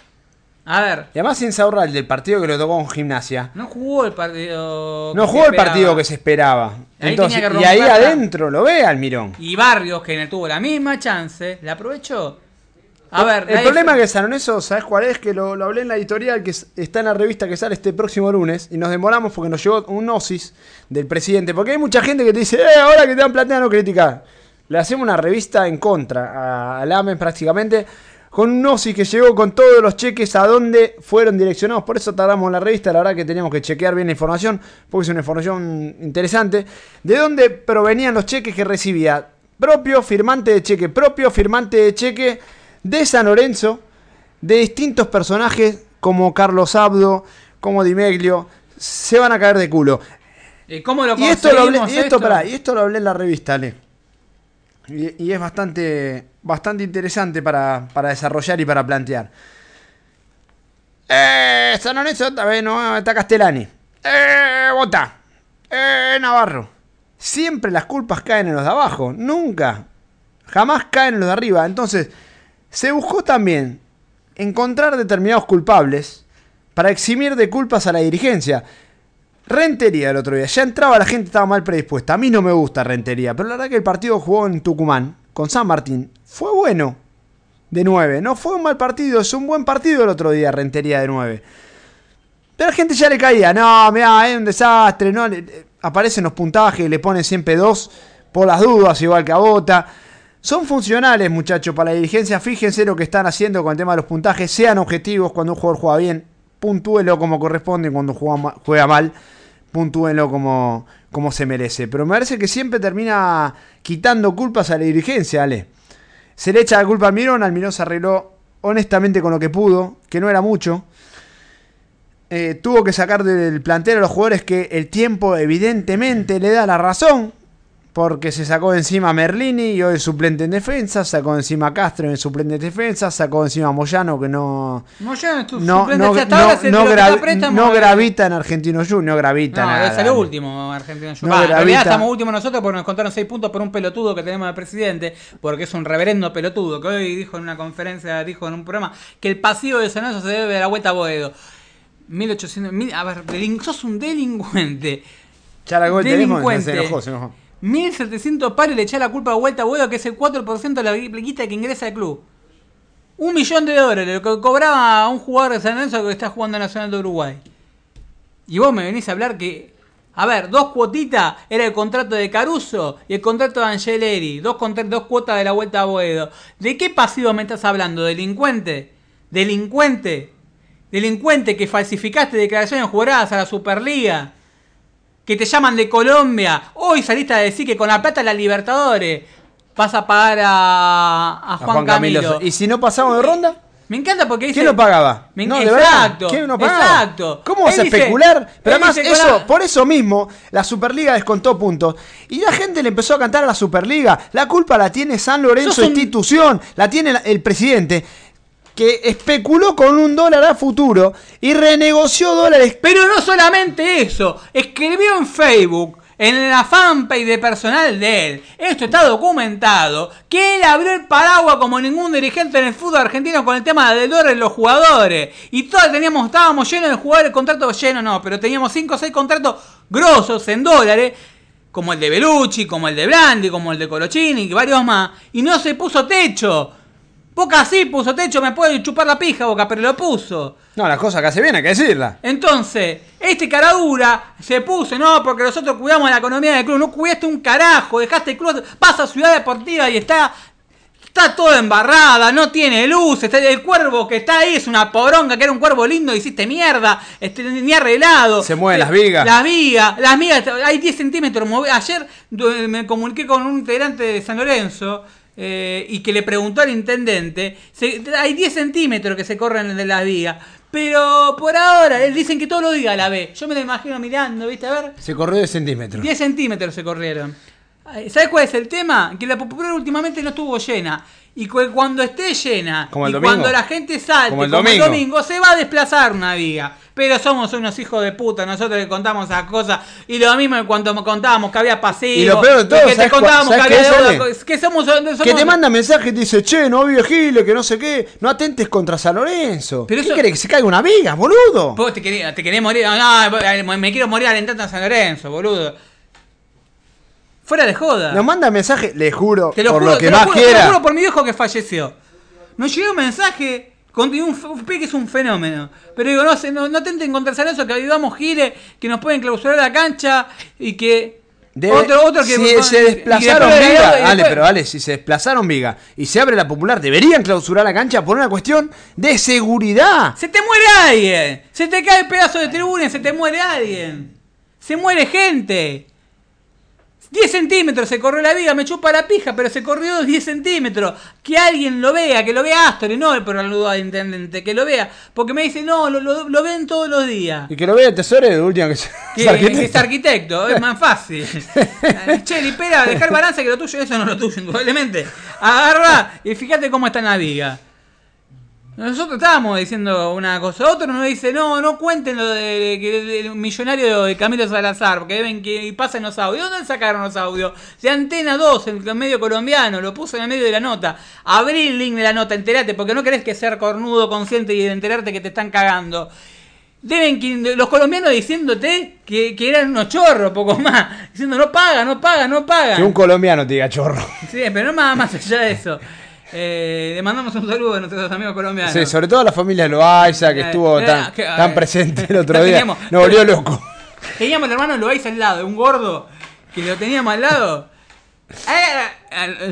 A ver. Y además Insaurral del partido que lo tocó con gimnasia. No jugó el partido. No que jugó se el partido que se esperaba. Ahí Entonces, y ahí adentro lo ve Almirón. Y Barrios, que tuvo la misma chance, la aprovechó. A ver, el problema dif- que San Lorenzo, ¿sabes cuál es? Que lo, lo hablé en la editorial que es- está en la revista que sale este próximo lunes y nos demoramos porque nos llegó un gnosis del presidente. Porque hay mucha gente que te dice, eh, ahora que te dan platea no criticar. Le hacemos una revista en contra a- al AMEN prácticamente con un gnosis que llegó con todos los cheques a dónde fueron direccionados. Por eso tardamos en la revista, la verdad que teníamos que chequear bien la información porque es una información interesante. ¿De dónde provenían los cheques que recibía? Propio firmante de cheque, propio firmante de cheque de San Lorenzo, de distintos personajes como Carlos Abdo, como Di Meglio, se van a caer de culo. Eh, ¿Cómo lo Y esto lo hablé, y esto, esto? pará, y esto lo hablé en la revista, Ale. Y, y es bastante, bastante interesante para, para desarrollar y para plantear. Eh, San Lorenzo, está, bien, no, está Castellani. Eh, Bota. Eh, Navarro. Siempre las culpas caen en los de abajo. Nunca. Jamás caen en los de arriba. Entonces, se buscó también encontrar determinados culpables para eximir de culpas a la dirigencia. Rentería el otro día. Ya entraba la gente, estaba mal predispuesta. A mí no me gusta Rentería, pero la verdad que el partido jugó en Tucumán con San Martín fue bueno. De 9. No fue un mal partido, es un buen partido el otro día, Rentería de 9. Pero la gente ya le caía. No, mira, es un desastre. No, aparecen los puntajes, le ponen siempre dos por las dudas, igual que a Bota. Son funcionales, muchachos, para la dirigencia. Fíjense lo que están haciendo con el tema de los puntajes. Sean objetivos cuando un jugador juega bien. Puntúenlo como corresponde cuando juega ma- juega mal. Puntúenlo como, como se merece. Pero me parece que siempre termina quitando culpas a la dirigencia, Ale. Se le echa la culpa a Almirón. Almirón se arregló honestamente con lo que pudo, que no era mucho. Eh, tuvo que sacar del plantel a los jugadores que el tiempo evidentemente le da la razón. Porque se sacó encima a Merlini y hoy es suplente en defensa, sacó encima a Castro en suplente en defensa, sacó encima a Moyano que no Moyano es tu no, suplente, no, hasta ahora no- se- no préstamo, no gravita en Argentino Junior, no gravita No, nada. salió último No. Va, en gravita. realidad estamos últimos nosotros porque nos contaron 6 puntos por un pelotudo que tenemos de presidente, porque es un reverendo pelotudo que hoy dijo en una conferencia, dijo en un programa que el pasivo de San Lorenzo se debe a la vuelta a Boedo. 1800, mil- a ver, sos un delincuente. Ya el teléfono, Delincuente. se enojó, se enojó. 1700 pares le eché la culpa a vuelta a Boedo, que es el 4% de la guita que ingresa al club. Un millón de dólares, lo que cobraba un jugador de San Lorenzo que está jugando en Nacional de Uruguay. Y vos me venís a hablar que. A ver, dos cuotitas era el contrato de Caruso y el contrato de Angeleri. Dos, dos cuotas de la vuelta a Boedo. ¿De qué pasivo me estás hablando? ¿Delincuente? ¿Delincuente? ¿Delincuente que falsificaste declaraciones juradas a la Superliga? Que te llaman de Colombia. Hoy saliste a decir que con la plata de la Libertadores vas a pagar a, a A Juan, Camilo. ¿Y si no pasamos de ronda? Me encanta porque dice. ¿Quién lo pagaba? Me- No, de exacto. verdad, ¿Quién lo pagaba? Exacto. ¿Cómo vas Él a dice- especular? Pero además, eso, la- por eso mismo, la Superliga descontó puntos. Y la gente le empezó a cantar a la Superliga. La culpa la tiene San Lorenzo un- institución, la tiene el presidente. Que especuló con un dólar a futuro y renegoció dólares. Pero no solamente eso, escribió en Facebook, en la fanpage de personal de él, esto está documentado, que él abrió el paraguas como ningún dirigente en el fútbol argentino con el tema del dólar y los jugadores. Y todos teníamos, estábamos llenos de jugadores, contratos llenos no, pero teníamos 5 o 6 contratos grosos en dólares. Como el de Belucci, como el de Blandi, como el de Colochini y varios más. Y no se puso techo. Boca sí puso techo, me puede chupar la pija Boca, pero lo puso. No, las cosas que hace bien, hay que decirla. Entonces, este caradura se puso, no, porque nosotros cuidamos la economía del club, no cuidaste un carajo, dejaste el club, vas a Ciudad Deportiva y está, está todo embarrada, no tiene luz, está, el cuervo que está ahí es una poronga, que era un cuervo lindo, hiciste mierda, este, ni arreglado. Se mueven Eh, las vigas. Las vigas, las vigas, hay 10 centímetros. Ayer me comuniqué con un integrante de San Lorenzo. Eh, y que le preguntó al intendente, se- hay 10 centímetros que se corren de las vigas, pero por ahora, él dicen que todos los días la ve. Yo me lo imagino mirando, ¿viste? A ver, Se corrió de centímetros. 10 centímetros se corrieron. ¿Sabes cuál es el tema? Que la popular últimamente no estuvo llena. Y cu- cuando esté llena, Como el y domingo. cuando la gente salte, Como como el el, domingo. se va a desplazar una viga. Pero somos unos hijos de puta, nosotros le contamos esas cosas. Y lo mismo cuando contábamos que había pasivos. Y lo peor de todo, que te ¿sabes cua- contábamos que había es, deuda, que somos, somos- Que te manda mensaje y te dice, che, no vive Giles, que no sé qué. No atentes contra San Lorenzo. Pero ¿Qué eso- querés que se caiga una viga, boludo? Vos te querés, te querés morir. No, no, me quiero morir alentando a San Lorenzo, boludo. Fuera de joda. Nos manda mensaje, le juro, Te lo por juro, lo que te lo más juro, te lo quiera. juro por mi viejo que falleció. Nos llegó un mensaje con un, un que es un fenómeno. Pero digo, no, no, no tenten contra San Lorenzo que ayudamos Gire, que nos pueden clausurar la cancha y que. Debe- otro, otro que. si se desplazaron Viga, después- Ale, pero Ale, si se desplazaron Viga y se abre la popular, deberían clausurar la cancha por una cuestión de seguridad. Se te muere alguien. Se te cae el pedazo de tribuna y se te muere alguien. Se muere gente. 10 centímetros se corrió la viga, me chupa la pija, pero se corrió 10 centímetros. Que alguien lo vea, que lo vea Astor y no duda del intendente, que lo vea. Porque me dice, no, lo, lo- lo ven todos los días. Y que lo vea el tesoro de última que, Que, es arquitecto. es arquitecto, es más fácil. [LAUGHS] che, Lipera, dejar balance que lo tuyo, eso no es lo tuyo, indudablemente. Agarra y fíjate cómo está en la viga. Nosotros estábamos diciendo una cosa, otro nos dice, no, no cuenten lo de, que del millonario de Camilo Salazar, porque deben que pasen los audios. ¿Dónde sacaron los audios? De Antena 2, el medio colombiano, lo puso en el medio de la nota. Abrí el link de la nota, enterate, porque no querés que ser cornudo, consciente y de enterarte que te están cagando. Deben que los colombianos diciéndote que, que eran unos chorros, poco más. Diciendo, no paga, no paga, no paga. Que un colombiano te diga chorro. Sí, pero no más, más allá de eso. [LAUGHS] Eh, le mandamos un saludo a nuestros amigos colombianos. Sí, sobre todo a la familia Loaiza, que Eh, estuvo eh, tan, que- tan eh, presente el [LAUGHS] otro día. teníamos. Nos volvió loco. Teníamos el hermano Loaiza al lado, un gordo, que lo teníamos al lado. [LAUGHS]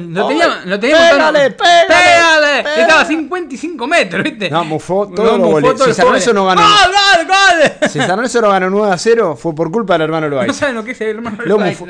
Lo teníamos, lo teníamos pégale, todo- pégale, pégale. pégale. Estaba a 55 metros, ¿viste? No, mufó No, todos los goles. Si San Lorenzo no ganó. ¡Gol, gol, gol! Si San Lorenzo no ganó 9 a 0, fue por culpa del hermano [LAUGHS] No Loaiza. saben lo que es el hermano Lo Loaiza.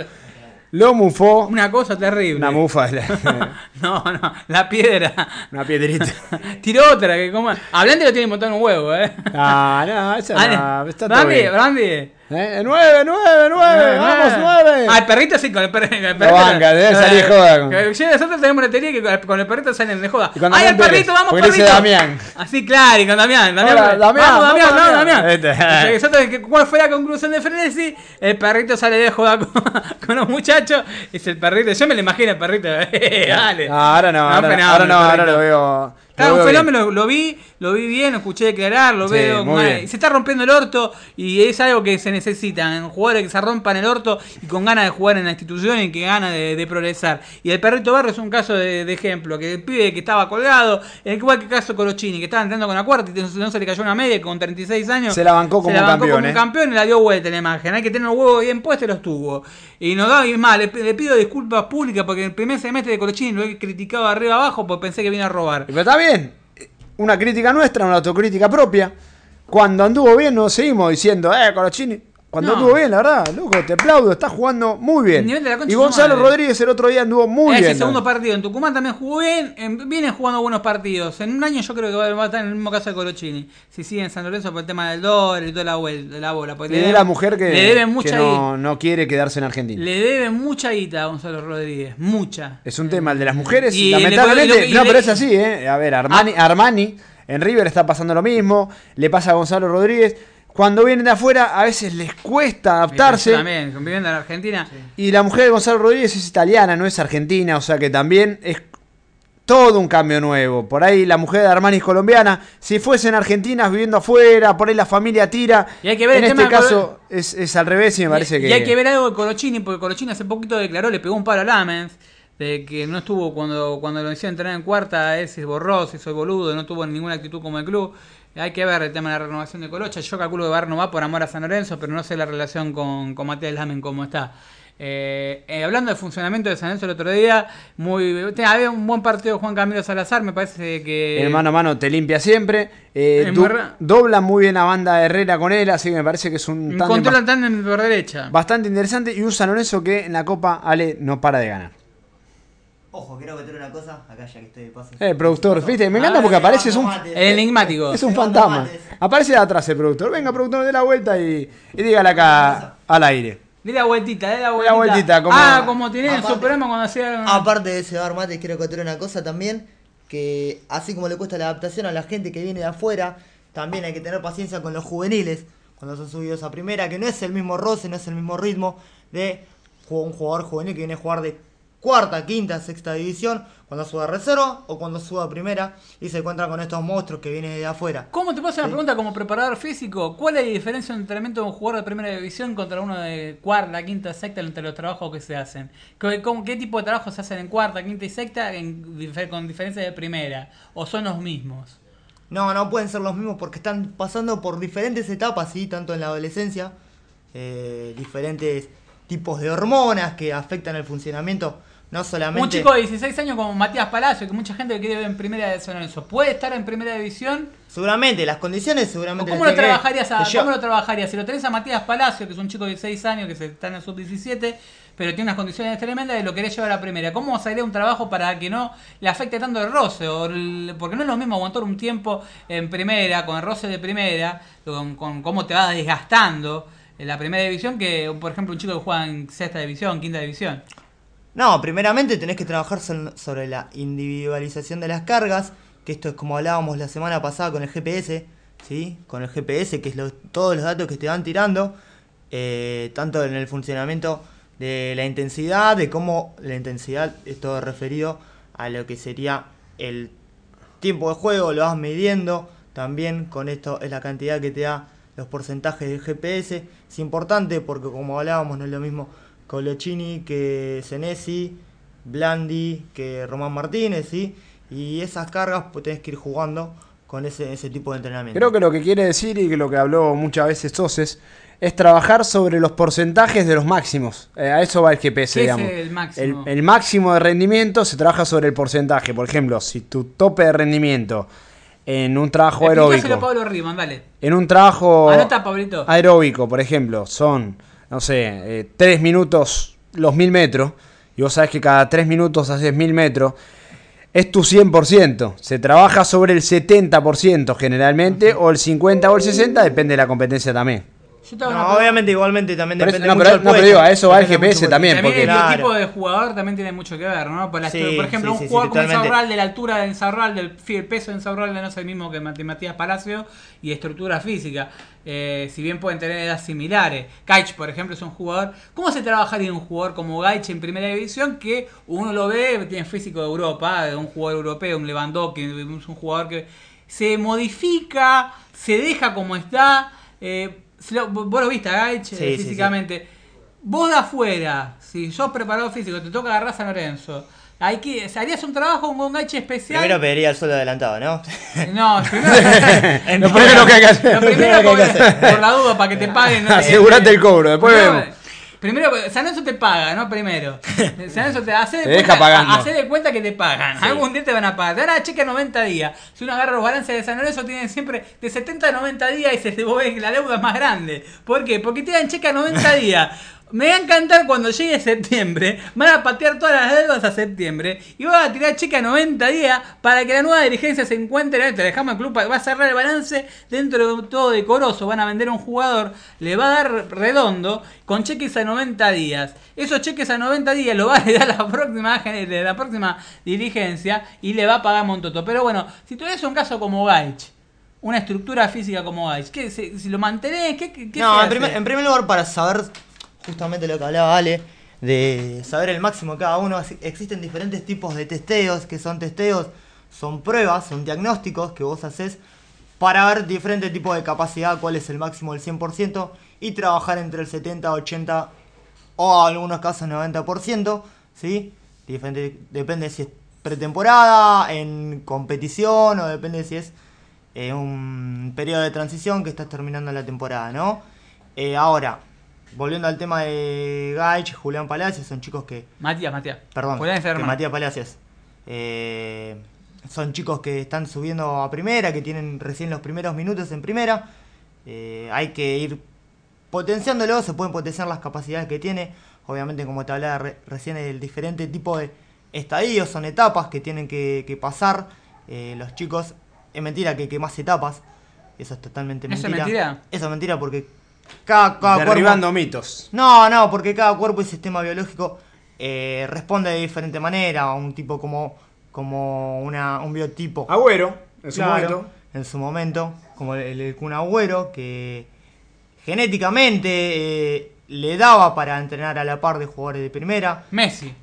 Lo mufó. Una cosa terrible. Una mufa. la- [LAUGHS] No, no, la piedra. Una piedrita. [LAUGHS] Tiró otra que como. Hablando lo tiene montado en un huevo, eh. Ah, no, esa Ah, no, está todo Brandy, bien. ¿Eh? ¡Nueve, nueve, nueve! ¡Vamos, nueve! Ah, el perrito sí, con el, per- el perrito. Lo banca, debe salir de joda con- Nosotros tenemos una teoría que con el- perrito salen de joda. ¡Ay, el perrito, vamos, perrito! dice Damián. Así, claro, y con Damián. Damián, Hola, Damián, vamos, Damián, vamos, vamos, Damián. Este. Nosotros, ¿Cuál fue la conclusión de Frenesi? El perrito sale de joda con, [LAUGHS] con los muchachos. Es el perrito. Yo me lo imagino el perrito. [LAUGHS] Dale. No, ahora no, ahora, no, ahora lo veo. Claro, lo un fenómeno, lo vi, lo vi bien, lo escuché declarar, lo Sí, veo. mal. Se está rompiendo el orto y es algo que se necesita. en Jugadores que se rompan el orto y con ganas de jugar en la institución y que ganas de, de progresar. Y el perrito Barrio es un caso de, de ejemplo. Que el pibe que estaba colgado, igual que el caso Colochini, que estaba entrando con la cuarta y no, se le cayó una media con 36 años. Se la bancó como se la bancó campeón, como ¿eh? un campeón y la dio vuelta en la imagen. Hay que tener los huevos bien puestos y los tuvo. Y no da y más, le, le pido disculpas públicas porque el primer semestre de Colochini lo he criticado arriba abajo porque pensé que vino a robar. Pero está bien. Una crítica nuestra, una autocrítica propia. Cuando anduvo bien, nos seguimos diciendo, eh, Colochini. Cuando No. anduvo bien, la verdad, loco, te aplaudo, está jugando muy bien. Y Gonzalo madre. Rodríguez el otro día anduvo muy Ese bien. segundo también. partido en Tucumán también jugó bien, en- viene jugando buenos partidos. En un año yo creo que va a estar en el mismo caso de Colochini. Si sigue en San Lorenzo por el tema del dólar y toda la, vuelta, la bola. porque le es deben- la mujer que, le no, no quiere quedarse en Argentina. Le deben mucha guita a Gonzalo Rodríguez, mucha. Es un tema el de las mujeres, Y lamentablemente. le- y le- no, pero le- es así, ¿eh? A ver, Armani, Armani en River está pasando lo mismo. Le pasa a Gonzalo Rodríguez. Cuando vienen de afuera, a veces les cuesta adaptarse. También, conviviendo en Argentina. Y la mujer de Gonzalo Rodríguez es italiana, no es argentina, o sea que también es todo un cambio nuevo. Por ahí la mujer de Armani es colombiana. Si fuesen argentinas viviendo afuera, por ahí la familia tira. Y hay que ver en el este tema de caso es, es al revés y me parece que. Y hay que ver algo de Colochini, porque Colochini hace poquito declaró, le pegó un palo a Lamens, de que no estuvo cuando, cuando lo hicieron entrenar en cuarta, él se borró, se hizo boludo, no tuvo ninguna actitud como el club. Hay que ver el tema de la renovación de Colocha. Yo calculo que va a renovar por amor a San Lorenzo, pero no sé la relación con, con Matías Lamen cómo está. Eh, eh, hablando del funcionamiento de San Lorenzo el otro día, muy te- había un buen partido Juan Camilo Salazar, me parece que... El mano a mano te limpia siempre. Eh, dobla muy bien a banda Herrera con él, así que me parece que es un tándem Controla en por derecha. bastante interesante. Y un San Lorenzo que en la Copa Ale no para de ganar. Ojo, quiero meter una cosa, acá ya que estoy de paso. Eh, productor, viste, me encanta porque aparece, es un, El enigmático. es un fantasma. Aparece de atrás el productor. Venga, productor, dé la vuelta y, y dígale acá al aire. Dile la vueltita, dale la vueltita. vueltita, como- Ah, como tenía en su Aparte- programa cuando hacía... Aparte de ese bar mate, quiero contar una cosa también, que así como le cuesta la adaptación a la gente que viene de afuera, también hay que tener paciencia con los juveniles, cuando son subidos a primera, que no es el mismo roce, no es el mismo ritmo de ju- un jugador juvenil que viene a jugar de cuarta, quinta, sexta división, cuando sube a reserva o cuando sube a primera y se encuentra con estos monstruos que vienen de afuera. ¿Cómo te puedo hacer una Sí. pregunta como preparador físico? ¿Cuál es la diferencia en un entrenamiento de un jugador de primera división contra uno de cuarta, quinta, sexta entre los trabajos que se hacen? ¿Qué, cómo- qué tipo de trabajos se hacen en cuarta, quinta y sexta en con diferencia de primera? ¿O son los mismos? No, no pueden ser los mismos porque están pasando por diferentes etapas, ¿sí? tanto en la adolescencia, eh, diferentes tipos de hormonas que afectan el funcionamiento, no solamente... Un chico de 16 años como Matías Palacio, que mucha gente quiere ver en primera de San Lorenzo, ¿puede estar en primera división? Seguramente, las condiciones seguramente... ¿Cómo lo trabajarías? A, ¿Cómo lo trabajarías? Si lo tenés a Matías Palacio, que es un chico de 16 años que se está en el sub-17, pero tiene unas condiciones tremendas y lo querés llevar a primera. ¿Cómo sería un trabajo para que no le afecte tanto el roce? O porque no es lo mismo aguantar un tiempo en primera, con el roce de primera, con, con cómo te va desgastando en la primera división, que por ejemplo un chico que juega en sexta división, quinta división. No, primeramente tenés que trabajar sobre la individualización de las cargas, que esto es como hablábamos la semana pasada con el GPS, ¿sí? Con el GPS, que es todos los datos que te van tirando, eh, tanto en el funcionamiento de la intensidad, de cómo la intensidad es todo referido a lo que sería el tiempo de juego, lo vas midiendo, también con esto es la cantidad que te da los porcentajes del GPS, es importante porque como hablábamos no es lo mismo Colochini que Senesi, Blandi que Román Martínez, ¿sí? Y esas cargas pues tenés que ir jugando con ese, ese tipo de entrenamiento. Creo que lo que quiere decir y que lo que habló muchas veces Soses es trabajar sobre los porcentajes de los máximos. Eh, a eso va el GPS, ¿Qué es digamos. el máximo? El, el máximo de rendimiento se trabaja sobre el porcentaje. Por ejemplo, si tu tope de rendimiento en un trabajo aeróbico, Pablo Riemann, dale. en un trabajo Anota, aeróbico, por ejemplo, son, no sé, 3 minutos los 1000 metros, y vos sabés que cada 3 minutos haces 1000 metros, es tu 100%. Se trabaja sobre el 70% generalmente, o el 50 o el 60, depende de la competencia también. Yo te hago No, una pregunta. obviamente, igualmente también Pero depende no, mucho pero- del no, pero puesto. digo, a eso va el GPS también, También porque- el Claro. tipo de jugador también tiene mucho que ver, ¿no? Por, la Sí, estru- por ejemplo, sí, un sí, sí, jugador como totalmente. Insaurralde, la altura de Insaurralde, el, fi- el peso de Insaurralde no es el mismo que Matías Palacio y estructura física. Eh, si bien pueden tener edades similares. Gaich, por ejemplo, es un jugador. ¿Cómo se trabajaría un jugador como Gaich en primera división que uno lo ve, tiene físico de Europa, de un jugador europeo, un Lewandowski, es un jugador que se modifica, se deja como está? Eh, vos lo viste a Gaich Sí, eh, sí, sí. físicamente. Vos de afuera, si sos preparado físico, te toca agarrar a San Lorenzo. Hay que, ¿Harías un trabajo con Gaich especial? Primero pediría el sueldo adelantado, ¿no? [LAUGHS] No, [LAUGHS] primero, Lo primero que hay que hacer. Lo primero que hay que por, hacer. por la duda, para que te paguen. [LAUGHS] Asegurate el cobro, después vemos. Primero, San Lorenzo te paga, ¿no? Primero. [LAUGHS] San Lorenzo te hace de, Te cuenta, deja pagando. hace de cuenta que te pagan. Algún día te van a pagar. Te van a cheque 90 días. Si uno agarra los balances de San Lorenzo, tienen siempre de 70 a 90 días y se te ve que la deuda es más grande. ¿Por qué? Porque te dan cheque a 90 días. [LAUGHS] Me va a encantar cuando llegue septiembre. Van a patear todas las deudas a septiembre. Y van a tirar cheque a 90 días para que la nueva dirigencia se encuentre. Te dejamos el club. Va a cerrar el balance dentro de todo decoroso. Van a vender a un jugador. Le va a dar redondo con cheques a 90 días. Esos cheques a 90 días lo va a dar la próxima, la próxima dirigencia y le va a pagar Montoto. Pero bueno, si tú ves un caso como Gaich. Una estructura física como Gaich. ¿qué, si, si lo mantenés, ¿qué, qué, No, se en hace? primer, en primer lugar, para saber justamente lo que hablaba Ale, de saber el máximo de cada uno, ex- existen diferentes tipos de testeos, que son testeos, son pruebas, son diagnósticos que vos haces para ver diferentes tipos de capacidad, cuál es el máximo del 100% y trabajar entre el 70, 80 o en algunos casos 90%, ¿sí? Diferente, depende si es pretemporada, en competición o depende si es eh, un periodo de transición que estás terminando la temporada, ¿no? Eh, ahora, volviendo al tema de Gaich, Julián Palacios, son chicos que... Matías, Matías. Perdón, Julián es hermano. Matías Palacios. Eh, son chicos que están subiendo a primera, que tienen recién los primeros minutos en primera. Eh, hay que ir potenciándolo, se pueden potenciar las capacidades que tiene. Obviamente, como te hablaba re- recién, el diferente tipo de estadios, son etapas que tienen que, que pasar. Eh, los chicos, es mentira que, que más etapas. Eso es totalmente ¿Eso es mentira. mentira? Eso es mentira porque cada, cada cuerpo- Derribando mitos. no, no, porque cada cuerpo y sistema biológico eh, responde de diferente manera. Un tipo como, como una, un biotipo. Agüero, en su Claro, momento. En su momento, como el, el Kun Agüero, que genéticamente eh, le daba para entrenar a la par de jugadores de primera. Messi.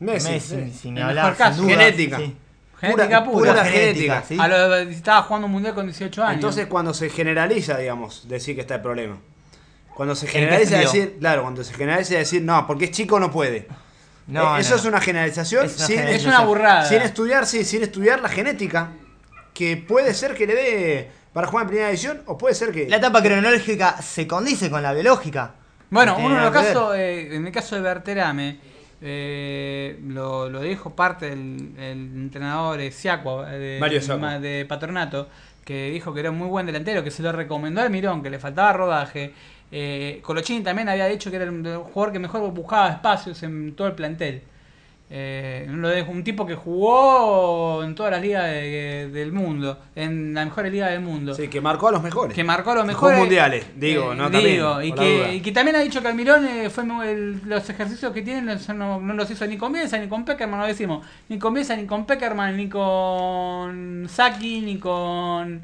Messi, Messi, sin hablar, sin dudas, Genética. sí. Genética pura. pura genética, ¿sí? A lo de- estaba jugando un mundial con 18 años. Entonces, cuando se generaliza, digamos, decir que está el problema. Cuando se ¿En generaliza decir, claro, cuando se generaliza decir, no, porque es chico no puede. No, Eh, eso no, es una generalización Es una sin, generalización. Es una burrada. sin estudiar, sí, sin estudiar la genética, que puede ser que le dé para jugar en primera división, o puede ser que. La etapa cronológica se condice con la biológica. Bueno, uno de que ver. casos, eh, en el caso de Berterame, eh, lo, lo dijo parte del el entrenador eh, Siacua, eh, de, Siacua. ma- de Patronato, que dijo que era un muy buen delantero, que se lo recomendó al Mirón, que le faltaba rodaje. Eh, Colochini también había dicho que era un jugador que mejor buscaba espacios en todo el plantel. Eh, un tipo que jugó en todas las ligas de- del mundo, en la mejor liga del mundo. Sí, que marcó a los mejores. Que marcó a los mejores. mundiales, digo, eh, no también, digo, y, la duda. que, y que también ha dicho que Almirón eh, fue el- los ejercicios que tienen los- no, no los hizo ni con Bielsa ni con Peckerman, lo decimos. Ni con Bielsa, ni con Peckerman, ni con Saki, ni con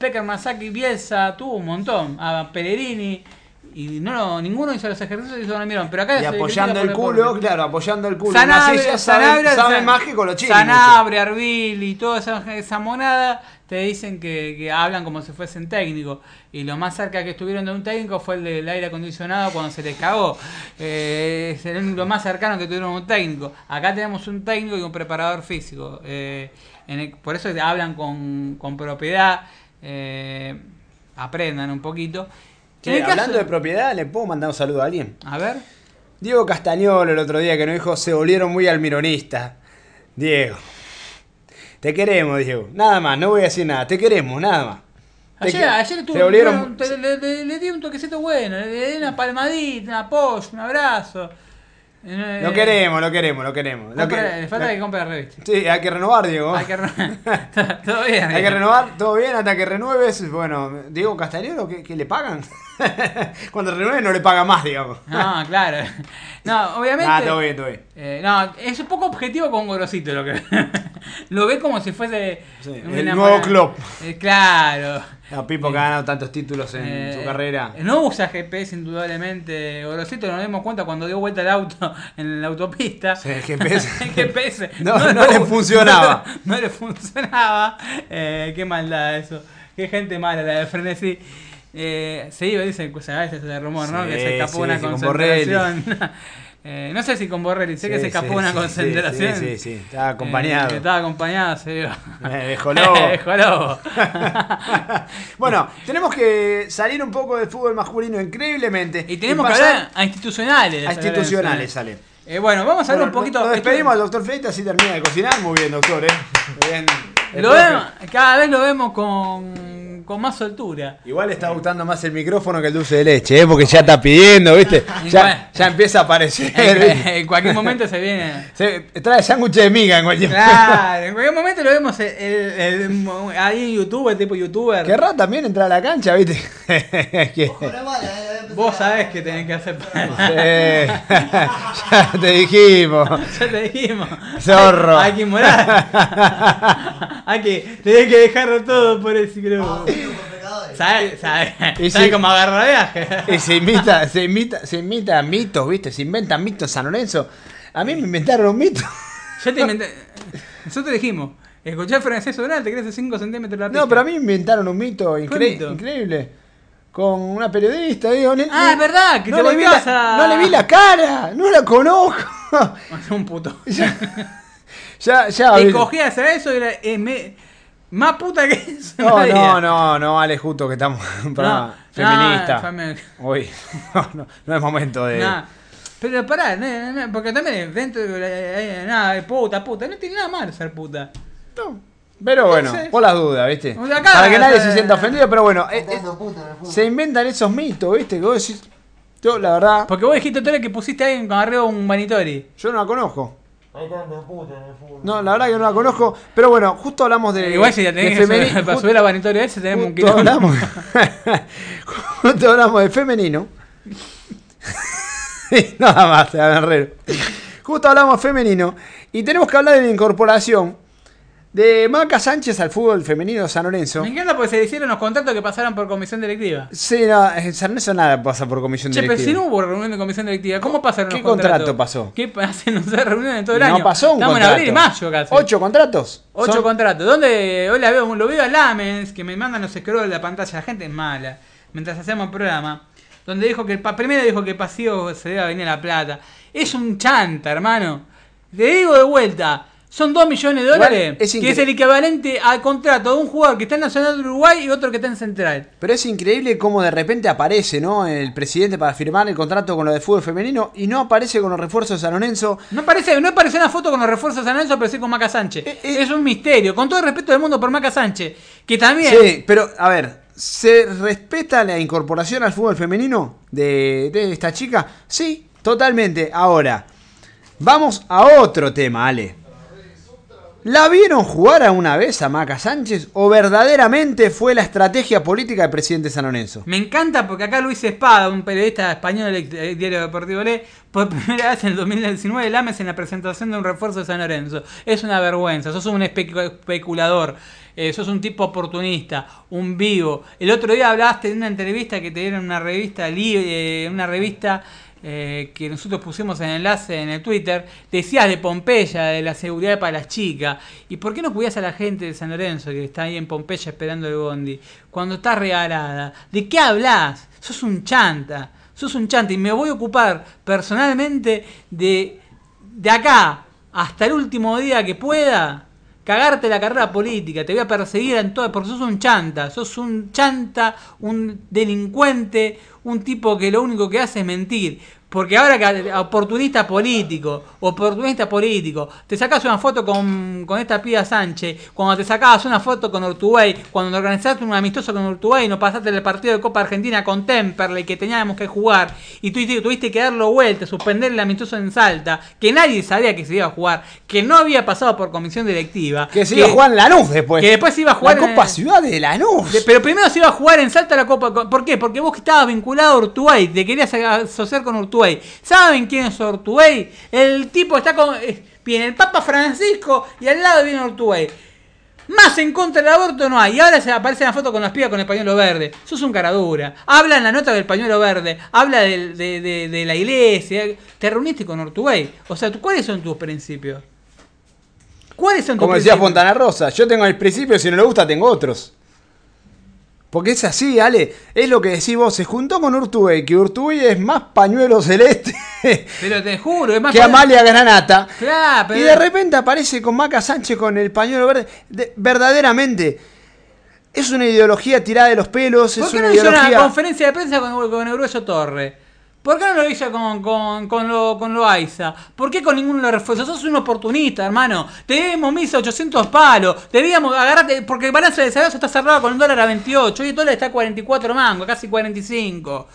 eh, Peckerman, Saki, Bielsa, tuvo un montón. A Pellegrini. Y no, no, ninguno hizo los ejercicios y hizo Almirón. Pero acá Y apoyando el culo, deporte. claro, apoyando el culo. una Sanabria, saben, Sanabria, saben más que. Sanabria, Arbil y toda esa, esa monada te dicen que, que hablan como si fuesen técnicos. Y lo más cerca que estuvieron de un técnico fue el del aire acondicionado cuando se les cagó. Eh, es el- lo más cercano que tuvieron un técnico. Acá tenemos un técnico y un preparador físico. Eh, en el- por eso hablan con, con propiedad. Eh, aprendan un poquito. Caso- hablando de propiedad, ¿le puedo mandar un saludo a alguien? A ver. Diego Castañolo el otro día que nos dijo se volvieron muy almironistas. Diego. Te queremos, Diego. Nada más, no voy a decir nada. Te queremos, nada más. Ayer, ayer se tuve, volvieron- tuve- le, le- le di un toquecito bueno, le di una palmadita, un apoyo, un abrazo. Eh, Lo queremos, lo queremos, lo queremos. Lo compra- que- le falta lo- que compre la revista. Sí, hay que renovar, Diego. Hay que renovar. [LAUGHS] Todo bien. Hay que renovar, todo bien, hasta que renueves. Bueno, Diego Castañero, ¿qué, qué le pagan? [LAUGHS] Cuando renueve no le pagan más, digamos. No, claro. No, obviamente. Ah, todo bien, todo bien. Eh, no, es un poco objetivo con Gorosito lo que [LAUGHS] lo ve como si fuese el nuevo club. Eh, claro. No, Pipo que ha ganado tantos títulos en Eh, su carrera. No usa GPS indudablemente. Gorosito nos dimos cuenta cuando dio vuelta el auto [LAUGHS] en la autopista. Sí, el GPS. [LAUGHS] El GPS [LAUGHS] No, no le funcionaba. No, le funcionaba. Eh, qué maldad eso. Qué gente mala la de Frenesí. Eh, se iba, dicen, pues a veces de rumor, ¿no? Sí, Que se escapó sí, una sí, con concentración. [LAUGHS] Eh, no sé si con Borrelli, sé que Sí, se escapó sí, una sí, concentración. Sí, sí, sí, estaba acompañado. Eh, que estaba acompañado, se. Eh, dejó [LAUGHS] lobo. Dejó lobo. [LAUGHS] bueno, tenemos que salir un poco del fútbol masculino increíblemente. Y tenemos que pasar hablar a institucionales. a institucionales, sale. Eh, bueno, vamos a hablar Bueno, un poquito. Lo despedimos al doctor Fleita, así termina de cocinar. Muy bien, doctor, ¿eh? Muy bien. Lo vemos, cada vez lo vemos con, con más soltura. Igual le está gustando más el micrófono que el dulce de leche, ¿eh? Porque ya está pidiendo, ¿viste? [LAUGHS] Ya, ya empieza a aparecer. En, cualquier momento se viene. [LAUGHS] Se trae sándwich de miga en cualquier Claro, en cualquier momento lo vemos el- el- el- ahí en YouTube, el tipo youtuber. Querrá también entrar a la cancha, ¿viste? [LAUGHS] Que- Vos sabés qué tenés que hacer. Sí. ya te dijimos. Ya te dijimos. Zorro. Hay, hay que morar. Hay que, tenés que dejarlo todo por grupo. ¿Sabes? ¿Sabes? Y ¿Sabes si- cómo agarra viaje? Y se imita, se imita, se imita mitos, ¿viste? Se inventan mitos San Lorenzo. A mí me inventaron un mito. Yo te inventé. Nosotros dijimos, escuché a francés Durán, te crece 5 centímetros la pija. No, pero a mí me inventaron un mito incre- mito? increíble. Con una periodista, digo. le- Ah, es verdad, que no te le vi la- a- No le vi la cara, no la conozco. [LAUGHS] un puto. [LAUGHS] Ya, ya. Te cogías a eso y era eh, me- más puta que eso. No, no, no, no, vale, justo que estamos [LAUGHS] No, feminista. no, Uy, [LAUGHS] no, no, no es momento de. Nah. Pero pará, no, no, porque también dentro de la- eh, nada, puta, puta, no tiene nada malo ser puta. Pero bueno, No sé. por las dudas, ¿viste? Para que nadie eh, se sienta ofendido, pero bueno, eh, eh, se inventan esos mitos, ¿viste? Que vos decís, yo la verdad, Porque vos dijiste tú que pusiste a alguien con arriba un vanitori. yo no la conozco. No, la verdad que no la conozco, pero bueno, justo hablamos de. Igual si la tenés de que para subir a vanitorio ese tenemos un justo quilombo. hablamos, [LAUGHS] justo hablamos de femenino. [LAUGHS] Nada más, Herrero. Justo hablamos de femenino y tenemos que hablar de la incorporación de Maca Sánchez al fútbol femenino San Lorenzo. Me encanta porque se le hicieron los contratos que pasaran por comisión directiva. Sí, no, en San Lorenzo nada pasa por comisión Che, pero si directiva. no hubo reunión de comisión directiva, ¿cómo pasaron ¿Qué los contratos? contrato pasó? ¿Qué [LAUGHS] hacen? No sé, reuniones todo el no año. pasó un Estamos contrato. en abril y mayo casi. ¿Ocho contratos? Ocho Son- contratos. ¿Dónde? Hoy la veo, lo veo a Lamens, que me mandan los scrolls de la pantalla. La gente es mala. Mientras hacemos el programa. Donde dijo que el primero dijo que el pasivo se debe venir a la plata. Es un chanta, hermano. Te digo de vuelta. Son 2 millones de dólares. es que es el equivalente al contrato de un jugador que está en Nacional de Uruguay y otro que está en Central. Pero es increíble cómo de repente aparece, ¿no? El presidente para firmar el contrato con lo de fútbol femenino y no aparece con los refuerzos de San Lorenzo. No aparece, no aparece una foto con los refuerzos de San Lorenzo, pero sí con Maca Sánchez. es un misterio. Con todo el respeto del mundo por Maca Sánchez. Que también. Sí, pero a ver, ¿se respeta la incorporación al fútbol femenino de, de esta chica? Sí, totalmente. Ahora, vamos a otro tema, Ale. ¿La vieron jugar alguna vez a Maca Sánchez o verdaderamente fue la estrategia política del presidente San Lorenzo? Me encanta porque acá Luis Espada, un periodista español del del diario Deportivo Le, por primera vez en el 2019 lames en la presentación de un refuerzo de San Lorenzo. Es una vergüenza, sos un especu- especulador, eh, sos un tipo oportunista, un vivo. El otro día hablaste de una entrevista que te dieron en una revista, eh, una revista eh, que nosotros pusimos en enlace en el Twitter, decías de Pompeya, de la seguridad para las chicas. ¿Y por qué no cuidas a la gente de San Lorenzo que está ahí en Pompeya esperando el bondi? Cuando está regalada. ¿De qué hablas? Sos un chanta. Sos un chanta. Y me voy a ocupar personalmente de, de acá hasta el último día que pueda. Cagarte la carrera política, te voy a perseguir en todo, porque sos un chanta, sos un chanta, un delincuente, un tipo que lo único que hace es mentir. Porque ahora que oportunista político, oportunista político, te sacas una foto con, con esta piba Sánchez, cuando te sacabas una foto con Urtubey, cuando organizaste un amistoso con Urtubey, no pasaste el partido de Copa Argentina con Temperley que teníamos que jugar, y tú tuviste que darlo vuelta, suspender el amistoso en Salta, que nadie sabía que se iba a jugar, que no había pasado por comisión directiva. Que se iba a jugar en Lanús después. Que después se iba a jugar La en- Copa Ciudad de Lanús. de- Pero primero se iba a jugar en Salta la Copa. ¿Por qué? Porque vos estabas vinculado a Urtubey, te querías asociar con Urtubey. ¿Saben quién es Urtubey? El tipo está con. eh, Viene el Papa Francisco y al lado viene Urtubey. Más en contra del aborto no hay. Y ahora se aparece la foto con las pibas con el pañuelo verde. Sos un caradura. Habla en la nota del pañuelo verde. Habla de, de- de la iglesia. Te reuniste con Urtubey. O sea, ¿tú- ¿cuáles son tus principios? ¿Cuáles son tus Como decía principios? Fontana Rosa, yo tengo el principio, si no le gusta, tengo otros. Porque es así, Ale. Es lo que decís vos. Se juntó con Urtubey, que Urtubey es más pañuelo celeste [LAUGHS] Pero te juro, es más que Amalia Granata. Claro, pero. Y de repente aparece con Maca Sánchez con el pañuelo verde. De- verdaderamente, es una ideología tirada de los pelos. ¿Por Es qué una no hizo una ideología. conferencia de prensa con, con el grueso Torre? ¿Por qué no lo hizo con, con, con lo, con Loaiza? ¿Por qué con ninguno lo refuerza? Sos un oportunista, hermano. Te debemos 1800 palos. Debíamos agarrarte. Porque el balance de salario está cerrado con el dólar a 28. Hoy el dólar está a 44 mangos, casi 45.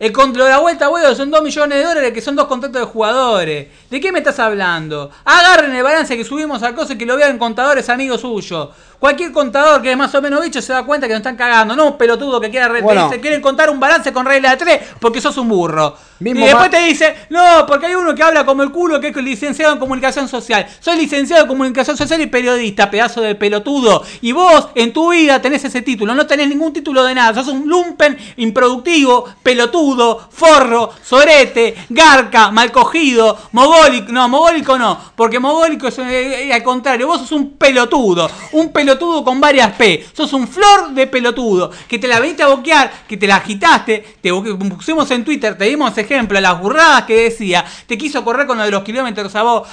El con lo de la vuelta, huevo, son 2 millones de dólares que son dos contratos de jugadores. ¿De qué me estás hablando? Agarren el balance que subimos a cosas que lo vean contadores amigos suyos. Cualquier contador que es más o menos bicho se da cuenta que nos están cagando. No un pelotudo que quiera Bueno. te quieren contar un balance con regla de 3 porque sos un burro. Mismo y después te dice, no, porque hay uno que habla como el culo que es licenciado en comunicación social. Soy licenciado en comunicación social y periodista, pedazo de pelotudo. Y vos en tu vida tenés ese título, no tenés ningún título de nada. Sos un lumpen improductivo, pelotudo, forro, sorete, garca, mal cogido, mogólico. No, mogólico no, porque mogólico es eh, eh, al contrario. Vos sos un pelotudo, un pelotudo con varias P. Sos un flor de pelotudo, que te la veniste a boquear, que te la agitaste, te pusimos en Twitter, te dimos ejemplo, las burradas que decía, te quiso correr con lo de los kilómetros a vos.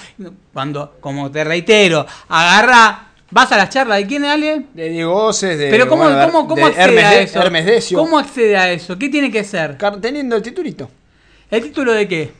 Cuando, como te reitero, agarra. ¿Vas a las charlas de quién, Ale? De Diego de. Pero ¿cómo, bueno, cómo, cómo de accede Hermes a eso? Hermes Decio. ¿Cómo accede a eso? ¿Qué tiene que ser? Teniendo el titulito. ¿El título de qué?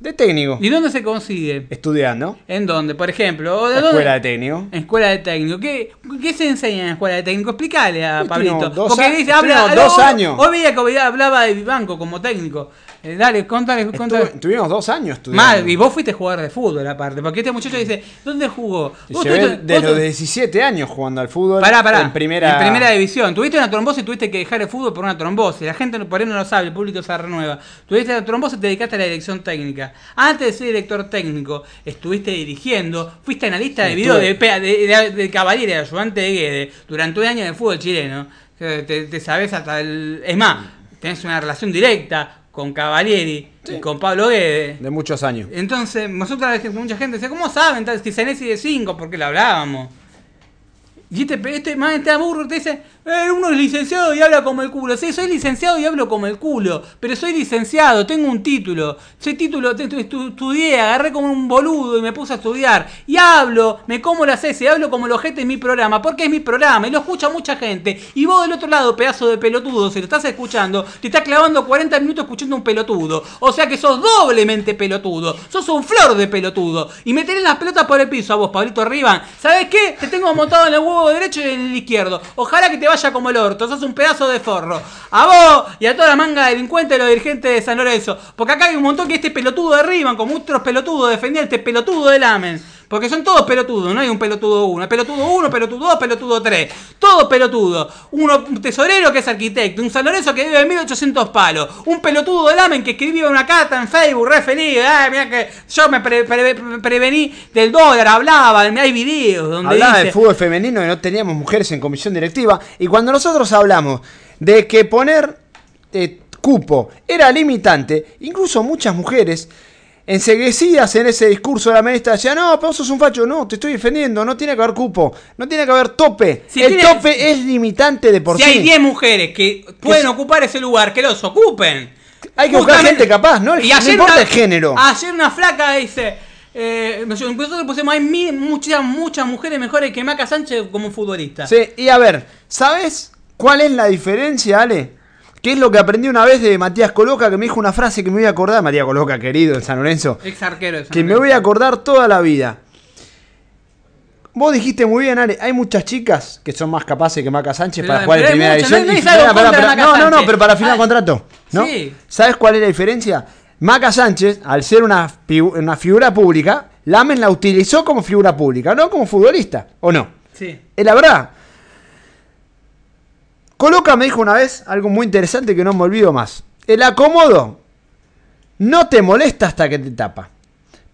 De técnico. ¿Y dónde se consigue? Estudiando. ¿En dónde? Por ejemplo. Escuela de técnico. En escuela de técnico. ¿Qué, qué se enseña en escuela de técnico? Explícale a Pablito. dos Porque dice, habla, dos años. Hoy veía que hablaba de Vivanco como técnico. Eh, dale, contale, contale. Estuve- Tuvimos dos años estudiando. Mal, y vos fuiste jugador de fútbol aparte. Porque este muchacho dice, ¿dónde jugó? Y Vos llevé tuviste- de vos- los 17 años jugando al fútbol. Pará, pará. En primera, En primera división. Tuviste una trombosis y tuviste que dejar el fútbol por una trombosis. La gente por ahí no lo sabe, el público se renueva. Tuviste la trombosis y te dedicaste a la dirección técnica. Antes de ser director técnico, estuviste dirigiendo, fuiste analista de video de, de, de, de ayudante de Guede, durante un año de fútbol chileno. Eh, Te, te sabes hasta el. Es más, tenés una relación directa con Cavalieri y con Pablo Guede. De muchos años. Entonces, nosotros, mucha gente dice, ¿cómo saben? tal- Si Senesi de 5, porque lo hablábamos. Y este, este man este aburro te dice, eh, uno es licenciado y habla como el culo. Sí, soy licenciado y hablo como el culo. Pero soy licenciado, tengo un título. Soy título, estudié, agarré como un boludo y me puse a estudiar. Y hablo, me como las S, hablo como el ojete en mi programa, porque es mi programa y lo escucha mucha gente. Y vos del otro lado, pedazo de pelotudo, si lo estás escuchando, te estás clavando 40 minutos escuchando un pelotudo. O sea que sos doblemente pelotudo. Sos un flor de pelotudo. Y me tenés las pelotas por el piso a vos, Pablito Rivan. ¿Sabés qué? Te tengo montado en el huevo derecho y en el izquierdo. Ojalá que te como el orto. Sos un pedazo de forro. A vos y a toda la manga de delincuentes de los dirigentes de San Lorenzo. Porque acá hay un montón que este pelotudo de Rivan, como otros pelotudos, defendía este pelotudo del Amen. Porque son todos pelotudos, no hay un pelotudo uno. Pelotudo uno, pelotudo dos, pelotudo tres. Todo pelotudo. Uno, un tesorero que es arquitecto. Un San Lorenzo que vive en 1800 palos. Un pelotudo del Amen que escribía una carta en Facebook, re feliz. Ay, mira que yo me pre- pre- pre- prevení del dólar, hablaba, hay videos donde Hablaba dice... del fútbol femenino y no teníamos mujeres en comisión directiva. Y cuando nosotros hablamos de que poner eh, cupo era limitante, incluso muchas mujeres enseguecidas en ese discurso de la ministra decían, no, pero sos un facho, no, te estoy defendiendo, no tiene que haber cupo, no tiene que haber tope. Si el tiene- tope es limitante de por si sí. hay 10 mujeres que pueden ocupar ese lugar, que los ocupen. Hay que buscar gente capaz, ¿no? Y No importa una- el género. Ayer una flaca dice. Eh, nosotros pusimos hay muchas, muchas mujeres mejores que Maca Sánchez como futbolista. Sí, y a ver, ¿sabes cuál es la diferencia, Ale? ¿Qué es lo que aprendí una vez de Matías Coloca? Que me dijo una frase que me voy a acordar, Matías Coloca, querido en San Lorenzo, Ex arquero de San que me voy a acordar toda la vida. Vos dijiste muy bien, Ale, hay muchas chicas que son más capaces que Maca Sánchez Pero- para jugar en primera división. no- no y no, no, no, Sánchez. pero para final Ah, contrato, ¿no? sí. ¿Sabes cuál es la diferencia? Maca Sánchez, al ser una, una figura pública, Lamen la utilizó como figura pública, no como futbolista, ¿o no? Sí. Es la verdad. Coloca me dijo una vez algo muy interesante que no me olvido más. El acomodo no te molesta hasta que te tapa.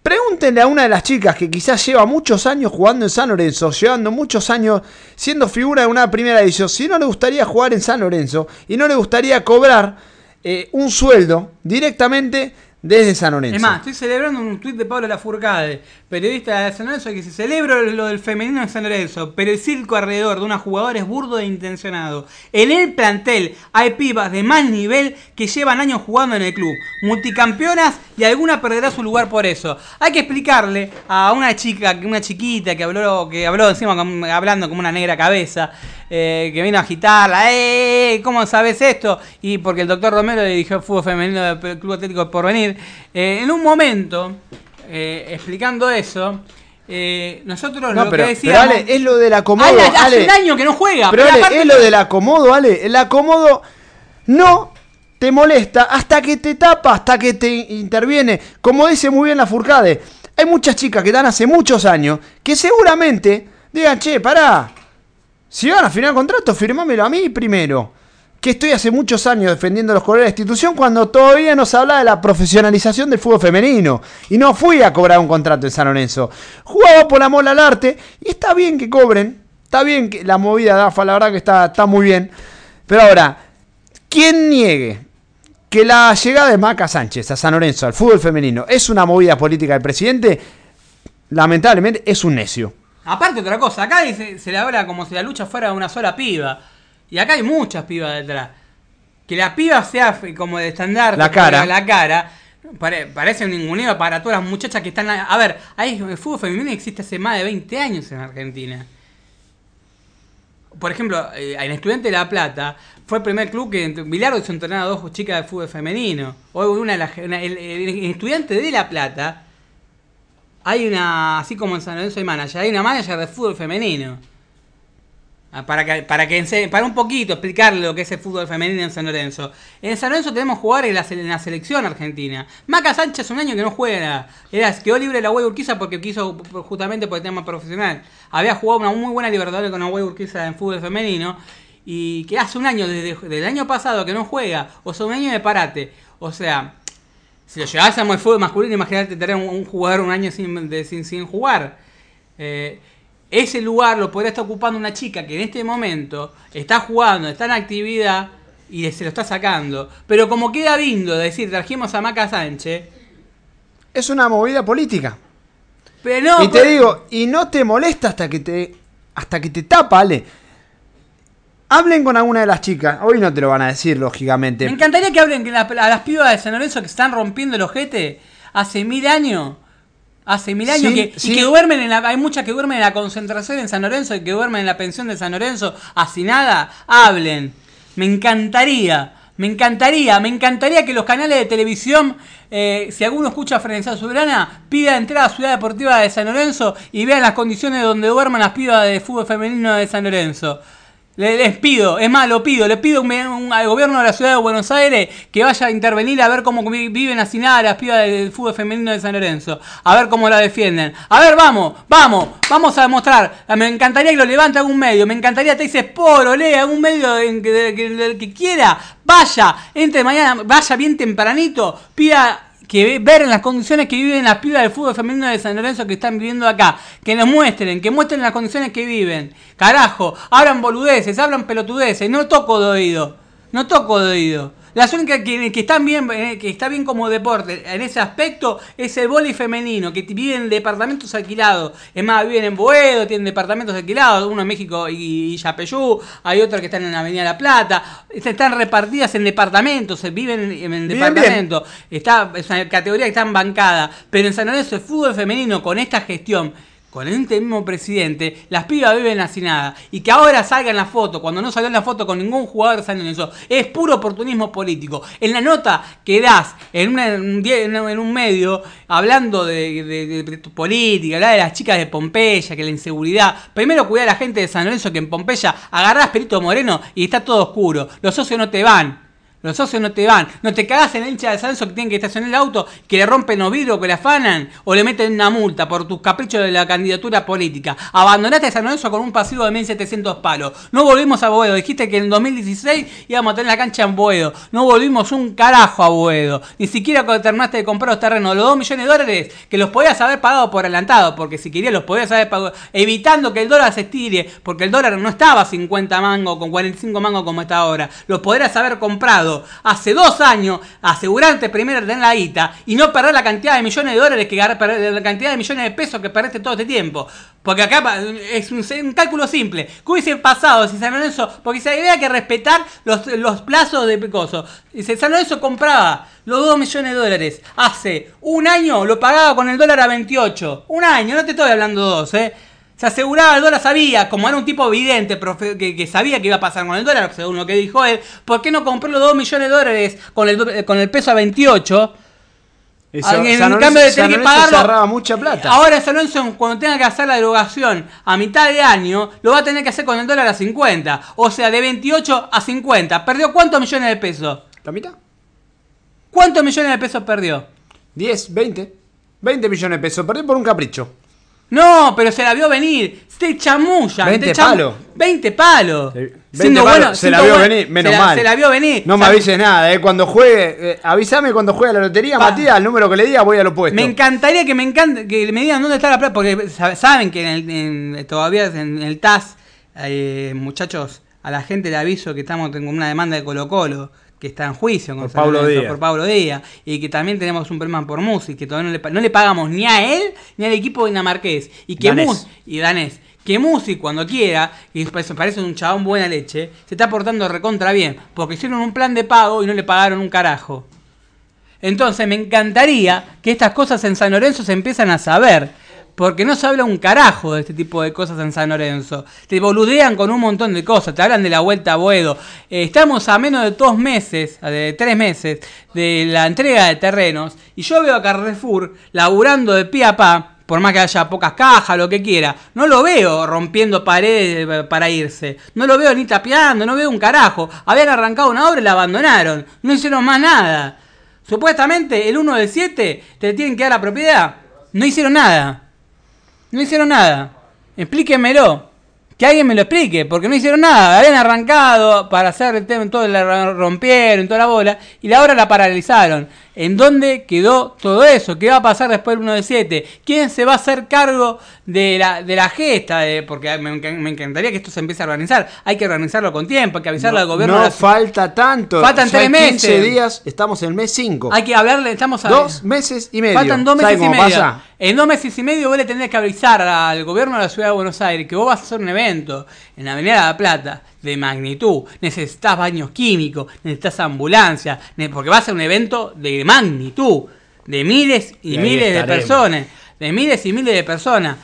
Pregúntenle a una de las chicas que quizás lleva muchos años jugando en San Lorenzo, llevando muchos años siendo figura de una primera edición, si no le gustaría jugar en San Lorenzo y no le gustaría cobrar eh, un sueldo directamente desde San Lorenzo. Es más, estoy celebrando un tuit de Pablo Lafourcade, periodista de San Lorenzo, que dice, celebro lo del femenino en San Lorenzo, pero el circo alrededor de una jugadora es burdo e intencionado. En el plantel hay pibas de más nivel que llevan años jugando en el club, multicampeonas y alguna perderá su lugar por eso. Hay que explicarle a una chica, una chiquita que habló, que habló encima hablando como una negra cabeza, eh, que vino a agitarla, ¡eh! ¿Cómo sabes esto? Y porque el doctor Romero dirigió el fútbol femenino del Club Atlético Porvenir. Eh, en un momento, eh, explicando eso, eh, nosotros No, lo pero, que pero, decíamos... Ale, es lo del acomodo. Ale, hace Ale. un año que no juega. Pero, pero Ale, es lo del acomodo, Ale. El acomodo no te molesta hasta que te tapa, hasta que te interviene. Como dice muy bien la Furcade, hay muchas chicas que dan hace muchos años que seguramente digan, che, pará. Si van a firmar contrato, firmámelo a mí primero. Que estoy hace muchos años defendiendo los colores de la institución cuando todavía no se habla de la profesionalización del fútbol femenino. Y no fui a cobrar un contrato en San Lorenzo. Jugaba por amor al arte y está bien que cobren. Está bien que la movida de AFA, la verdad que está, está muy bien. Pero ahora, ¿quién niegue que la llegada de Maca Sánchez a San Lorenzo al fútbol femenino es una movida política del presidente? Lamentablemente es un necio. Aparte otra cosa, acá dice- se le habla como si la lucha fuera una sola piba. Y acá hay muchas pibas detrás. Que la piba sea como de estandarte, La cara. La cara. pare- parece un ninguneo para todas las muchachas que están... A, ver, ahí el fútbol femenino existe hace más de 20 años en Argentina. Por ejemplo, eh, en Estudiante de La Plata fue el primer club que Bilardo se entrenaba a dos chicas de fútbol femenino. Hoy una de las... una- el, el- el Estudiante de La Plata hay una, así como en San Lorenzo hay manager, hay una manager de fútbol femenino. Ah, Para que, para que para un poquito explicarle lo que es el fútbol femenino en San Lorenzo. En San Lorenzo tenemos jugadores en la, en la selección argentina. Maca Sánchez un año que no juega. Era, quedó libre la Guay Urquiza porque quiso justamente por el tema profesional. Había jugado una muy buena Libertadores con la Guay Urquiza en fútbol femenino. Y que hace un año, desde, desde el año pasado que no juega. O sea, un año de parate. O sea, si lo llevas al fútbol masculino, imagínate tener un, un jugador un año sin, de- sin, sin jugar. Eh, ese lugar lo podría estar ocupando una chica que en este momento está jugando, está en actividad y se lo está sacando. Pero como queda lindo decir, trajimos a Maca Sánchez. Es una movida política. Pero no, y te pero- digo, y no te molesta hasta que te hasta que te tapa, Ale. Hablen con alguna de las chicas. Hoy no te lo van a decir, lógicamente. Me encantaría que hablen a las pibas de San Lorenzo que están rompiendo el ojete hace mil años. Hace mil años Sí, que, sí. y que duermen en la, hay muchas que duermen en la concentración en San Lorenzo y que duermen en la pensión de San Lorenzo nada hablen. Me encantaría, me encantaría, me encantaría que los canales de televisión, eh, si alguno escucha a Frenesia Soberana, pida entrada a Ciudad Deportiva de San Lorenzo y vean las condiciones donde duerman las pibas de fútbol femenino de San Lorenzo. Le- Les pido, es más, lo pido, le pido un- al gobierno de la ciudad de Buenos Aires que vaya a intervenir a ver cómo vi- viven hacinadas las pibas del fútbol femenino de San Lorenzo, a ver cómo la defienden. A ver, vamos, vamos, vamos a demostrar. Me encantaría que lo levante algún medio, me encantaría te dice Poro, lea algún medio en que, que- del que quiera, vaya, entre mañana, vaya bien tempranito, pida que ve- ver en las condiciones que viven las pibas del fútbol femenino de San Lorenzo que están viviendo acá. Que nos muestren, que muestren las condiciones que viven. Carajo, hablan boludeces, hablan pelotudeces, no toco de oído. No toco de oído. Las únicas que, que están bien, eh, que está bien como deporte en ese aspecto es el vóley femenino, que viven en departamentos alquilados. Es más, viven en Boedo, tienen departamentos alquilados, uno en México y, y Yapeyú, hay otros que están en la Avenida La Plata, están repartidas en departamentos, viven en, en departamentos. Está, es una categoría que está bancada. Pero en San Lorenzo el fútbol femenino con esta gestión, con este mismo presidente, las pibas viven así nada. Y que ahora salga en la foto, cuando no salió en la foto con ningún jugador San Lorenzo, es puro oportunismo político. En la nota que das en, una- en un, medio, hablando de, política, hablar de las chicas de Pompeya, que la inseguridad. Primero cuidar a la gente de San Lorenzo que en Pompeya agarrás Perito Moreno y está todo oscuro. Los socios no te van. Los socios no te van. No te cagás en el hincha de San Lorenzo que tienen que estacionar el auto, que le rompen los vidrios, que le afanan, o le meten una multa por tus caprichos de la candidatura política. Abandonaste a San Lorenzo con un pasivo de 1.700 palos. No volvimos a Boedo. Dijiste que en 2016 íbamos a tener la cancha en Boedo. No volvimos un carajo a Boedo. Ni siquiera cuando terminaste de comprar los terrenos. Los 2 millones de dólares que los podías haber pagado por adelantado. Porque si querías los podías haber pagado. Evitando que el dólar se estire. Porque el dólar no estaba a 50 mangos con 45 mangos como está ahora. Los podrías haber comprado hace dos años. Asegurarte primero de tener la guita. Y no perder la cantidad de millones de dólares que la cantidad de millones de pesos que perdiste todo este tiempo. Porque acá es un, cálculo simple. ¿Qué hubiese pasado si San Lorenzo.? Porque si había que respetar los, los plazos de Picoso. Si San Lorenzo compraba los 2 millones de dólares hace un año, lo pagaba con el dólar a 28. Un año, no te estoy hablando dos, ¿eh? Se aseguraba el dólar, sabía, como era un tipo evidente, profe- que, que sabía que iba a pasar con el dólar, según lo que dijo él, ¿por qué no compró los 2 millones de dólares con el, con el peso a 28? Eso, en San cambio de San tener que pagarlo. mucha plata. Ahora San Lorenzo, cuando tenga que hacer la derogación a mitad de año, lo va a tener que hacer con el dólar a 50. O sea, de 28 a 50. ¿Perdió cuántos millones de pesos? ¿La mitad? ¿Cuántos millones de pesos perdió? 10, 20. 20 millones de pesos. Perdí por un capricho. No, pero se la vio venir. Se chamulla. 20 te cham- palos. 20 palos. 20 Siendo palos, bueno- se la vio bueno- venir, menos se la- mal. Se la vio venir. No me avises nada, eh. Cuando juegue, eh, avísame cuando juegue a la lotería, Pa- Matías, el número que le diga, voy al opuesto. Me encantaría que me encante, que me digan dónde está la plata, porque sa- saben que en el- en- todavía en el TAS, eh, muchachos, a la gente le aviso que estamos con una demanda de Colo Colo, que está en juicio Por Pablo Díaz. por Pablo Díaz, y que también tenemos un problema por Musi, que todavía no le, no le pagamos ni a él ni al equipo dinamarqués, y que Danés. Mus- y danés, que Musi cuando quiera, y parece un chabón buena leche, se está portando recontra bien, porque hicieron un plan de pago y no le pagaron un carajo. Entonces me encantaría que estas cosas en San Lorenzo se empiezan a saber. Porque no se habla un carajo de este tipo de cosas en San Lorenzo. Te boludean con un montón de cosas. Te hablan de la vuelta a Boedo. Eh, estamos a menos de dos meses, de tres meses, de la entrega de terrenos. Y yo veo a Carrefour laburando de pie a pa. Por más que haya pocas cajas, lo que quiera. No lo veo rompiendo paredes eh, para irse. No lo veo ni tapeando, no veo un carajo. Habían arrancado una obra y la abandonaron. No hicieron más nada. Supuestamente el 1 del 7 te tienen que dar la propiedad. No hicieron nada. No hicieron nada. Explíquenmelo. Que alguien me lo explique, porque no hicieron nada. Habían arrancado para hacer el tema, todo la rompieron, toda la bola, y la obra la paralizaron. ¿En dónde quedó todo eso? ¿Qué va a pasar después del 1 de 7? ¿Quién se va a hacer cargo de la, de la gesta? De- porque me, me encantaría que esto se empiece a organizar. Hay que organizarlo con tiempo, hay que avisarle al gobierno. no falta tanto. Faltan tres meses. 15 días, estamos en el mes 5. Hay que hablarle, estamos a Dos meses y medio. Faltan dos ¿Sabe meses y medio. pasa? En dos meses y medio vos le tenés que avisar al gobierno de la ciudad de Buenos Aires que vos vas a hacer un evento en la Avenida de la Plata de magnitud. Necesitas baños químicos, necesitas ambulancia, porque va a ser un evento de magnitud, de miles y, miles de personas, de miles y miles de personas.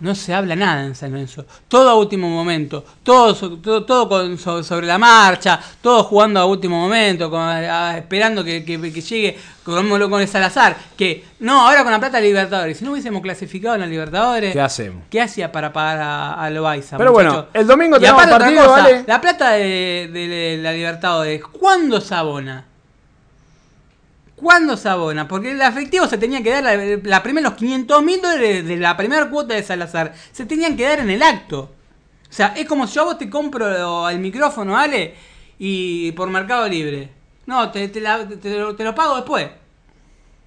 No se habla nada en San Lorenzo. Todo a último momento. Todo, todo, todo con- so- sobre la marcha. Todo jugando a último momento. con- a- esperando que, que- que llegue como lo con el Salazar. Que no, ahora con la plata de Libertadores. Si no hubiésemos clasificado en la Libertadores. ¿Qué hacemos? ¿Qué hacía para pagar a, a Loaiza? Pero bueno, el domingo tenemos partido, cosa, ¿vale? La plata de, de- de la Libertadores. ¿Cuándo se abona? ¿Cuándo se abona? Porque el efectivo se tenía que dar, la, la primera, los 500 mil dólares de la primera cuota de Salazar, se tenían que dar en el acto. O sea, es como si yo a vos te compro el micrófono, ¿vale? Y por Mercado Libre. No, te, te la- te lo, te lo pago después.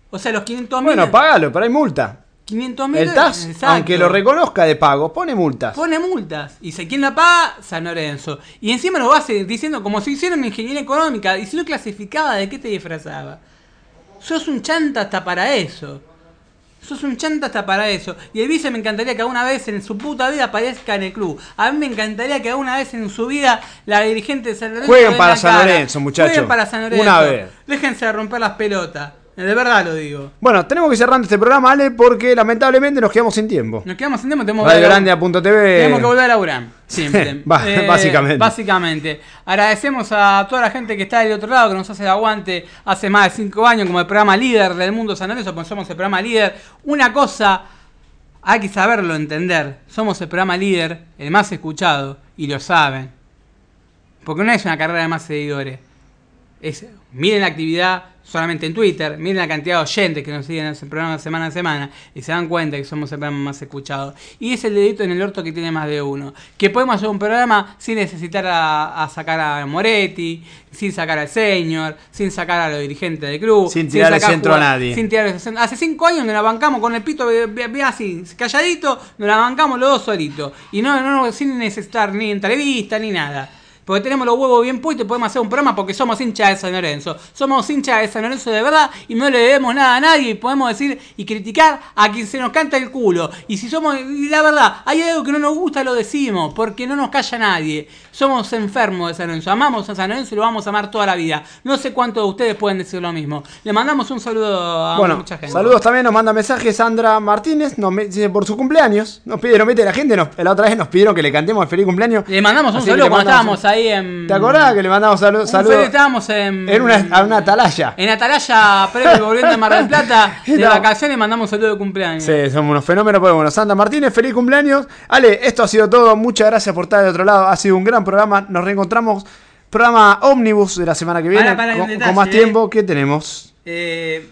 O sea, los 500 mil... Bueno, pagalo, pero hay multa. 500 mil El TAS, aunque lo reconozca de pago, pone multas. Pone multas. Y si quién la paga, San Lorenzo. Y encima lo hace diciendo como si hicieron ingeniería económica. Y si no clasificaba, ¿de qué te disfrazaba? Sos un chanta hasta para eso. Sos un chanta hasta para eso. Y el vice me encantaría que alguna vez en su puta vida aparezca en el club. A mí me encantaría que alguna vez en su vida la dirigente de San Lorenzo. Jueguen para San. Lorenzo, muchachos. Jueguen para San Lorenzo. Una vez. Déjense de romper las pelotas. De verdad lo digo. Bueno, tenemos que ir cerrando este programa, Ale, porque lamentablemente nos quedamos sin tiempo. Nos quedamos sin tiempo, tenemos que, Radiolandia.tv. tenemos que volver a laburar. Siempre. [LAUGHS] Ba- básicamente. Básicamente. Agradecemos a toda la gente que está del otro lado, que nos hace el aguante hace más de 5 años como el programa líder del mundo San Lorenzo, porque somos el programa líder. Una cosa hay que saberlo entender. Somos el programa líder, el más escuchado, y lo saben. Porque no es una carrera de más seguidores. Es, miren la actividad solamente en Twitter, miren la cantidad de oyentes que nos siguen en ese programa semana a semana y se dan cuenta que somos el programa más escuchado. Y es el dedito en el orto que tiene más de uno. Que podemos hacer un programa sin necesitar a, a sacar a Moretti, sin sacar al señor, sin sacar a los dirigentes del club. Sin tirar el centro a nadie. Sin tirar el. Hace cinco años nos la bancamos con el pito así, calladito, nos la bancamos los dos solitos. Y no, no, no, sin necesitar ni entrevista ni nada. Porque tenemos los huevos bien puestos y podemos hacer un programa porque somos hinchas de San Lorenzo. Somos hinchas de San Lorenzo de verdad y no le debemos nada a nadie y podemos decir y criticar a quien se nos canta el culo. Y si somos, y la verdad, hay algo que no nos gusta, lo decimos, porque no nos calla nadie. Somos enfermos de San Lorenzo, amamos a San Lorenzo y lo vamos a amar toda la vida. No sé cuántos de ustedes pueden decir lo mismo. Le mandamos un saludo a Bueno, mucha gente. saludos también, nos manda mensajes Sandra Martínez, nos dice por su cumpleaños. Nos pide, nos mete la gente, nos- la otra vez nos pidieron que le cantemos el feliz cumpleaños. Le mandamos un Así saludo le cuando estábamos ahí en. ¿Te acordás que le mandamos saludos? Saludos feliz- estábamos en. en una, a una atalaya. En Atalaya, previo volviendo de Mar del Plata, [LAUGHS] de No. vacaciones, mandamos un saludo de cumpleaños. Sí, somos unos fenómenos. Pues bueno, Sandra Martínez, feliz cumpleaños. Ale, esto ha sido todo. Muchas gracias por estar de otro lado. Ha sido un gran programa. Nos reencontramos. Programa Ómnibus de la semana que viene. Para, con, detalle, con más eh. tiempo. ¿Qué tenemos? Eh,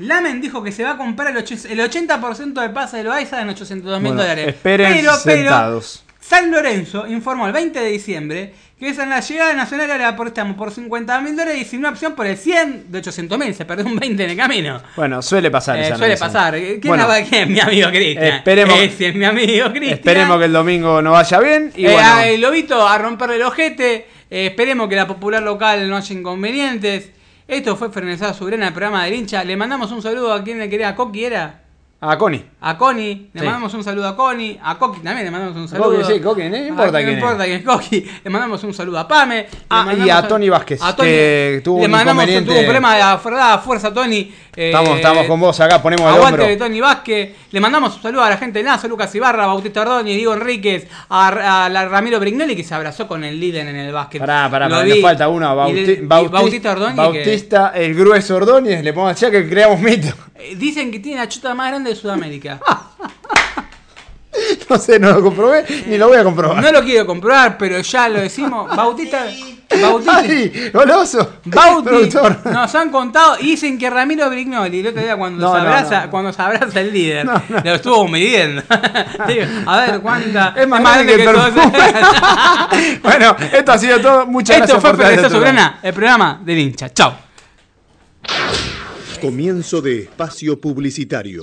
Lamen dijo que se va a comprar el, och- el 80% de pase del Baiza en 800 mil Bueno, dólares. esperen pero, pero, sentados. San Lorenzo informó el 20 de diciembre que esa en la llegada nacional era por, estamos por 50 mil dólares y sin una opción por el 100 de 800 mil. Se perdió un 20 en el camino. Bueno, suele pasar. Eh, suele pasar. ¿Quién Bueno, la va- quién es mi amigo Cristian? Esperemos- Ese es mi amigo Cristian. Esperemos que el domingo nos vaya bien. Y Eh, bueno, a el lobito a romperle el ojete. Eh, esperemos que la popular local no haya inconvenientes. Esto fue Fernando Sobrena, el programa del hincha. Le mandamos un saludo a quien le quería, a Coqui era. A Connie. A Connie, le Sí. mandamos un saludo a Connie, a Coqui también le mandamos un saludo. Coqui, sí, Coqui, no importa A- quién no es. importa quién es Coqui. Le mandamos un saludo a Pame. le Ah, y a Tony Vázquez, A Tony, que tuvo le un mandamos inconveniente. tuvo un problema de la fuerza, Tony. Eh, Estamos, estamos con vos acá, ponemos el Aguante hombro. de Tony Vázquez. Le mandamos un saludo a la gente de Nazo, Lucas Ibarra, Bautista Ordóñez, Diego Enríquez, a, a la Ramiro Brignoli que se abrazó con el líder en el básquet. Pará, pará, pará, nos falta uno. Bauti- le- Bauti- Bautista Ordóñez. que- Bautista, el grueso Ordóñez. Le pongo ya que creamos mito. eh, dicen que tiene la chuta más grande de Sudamérica. [LAUGHS] No sé, no lo comprobé ni lo voy a comprobar. No lo quiero comprobar, pero ya lo decimos. [LAUGHS] Bautista. Bautista. ¡Ay! ¡Goloso! Bauti Productor. nos han contado y dicen que Ramiro Brignoli, el otro día cuando, No, se, no, abraza, no, no. cuando se abraza el líder, No, no. lo estuvo midiendo. [LAUGHS] Digo, a ver cuánta. Es más grande que perfume. bueno, esto ha sido todo. Muchas Esto gracias fue por. Sobrana, el programa del hincha. Chao. Comienzo de espacio publicitario.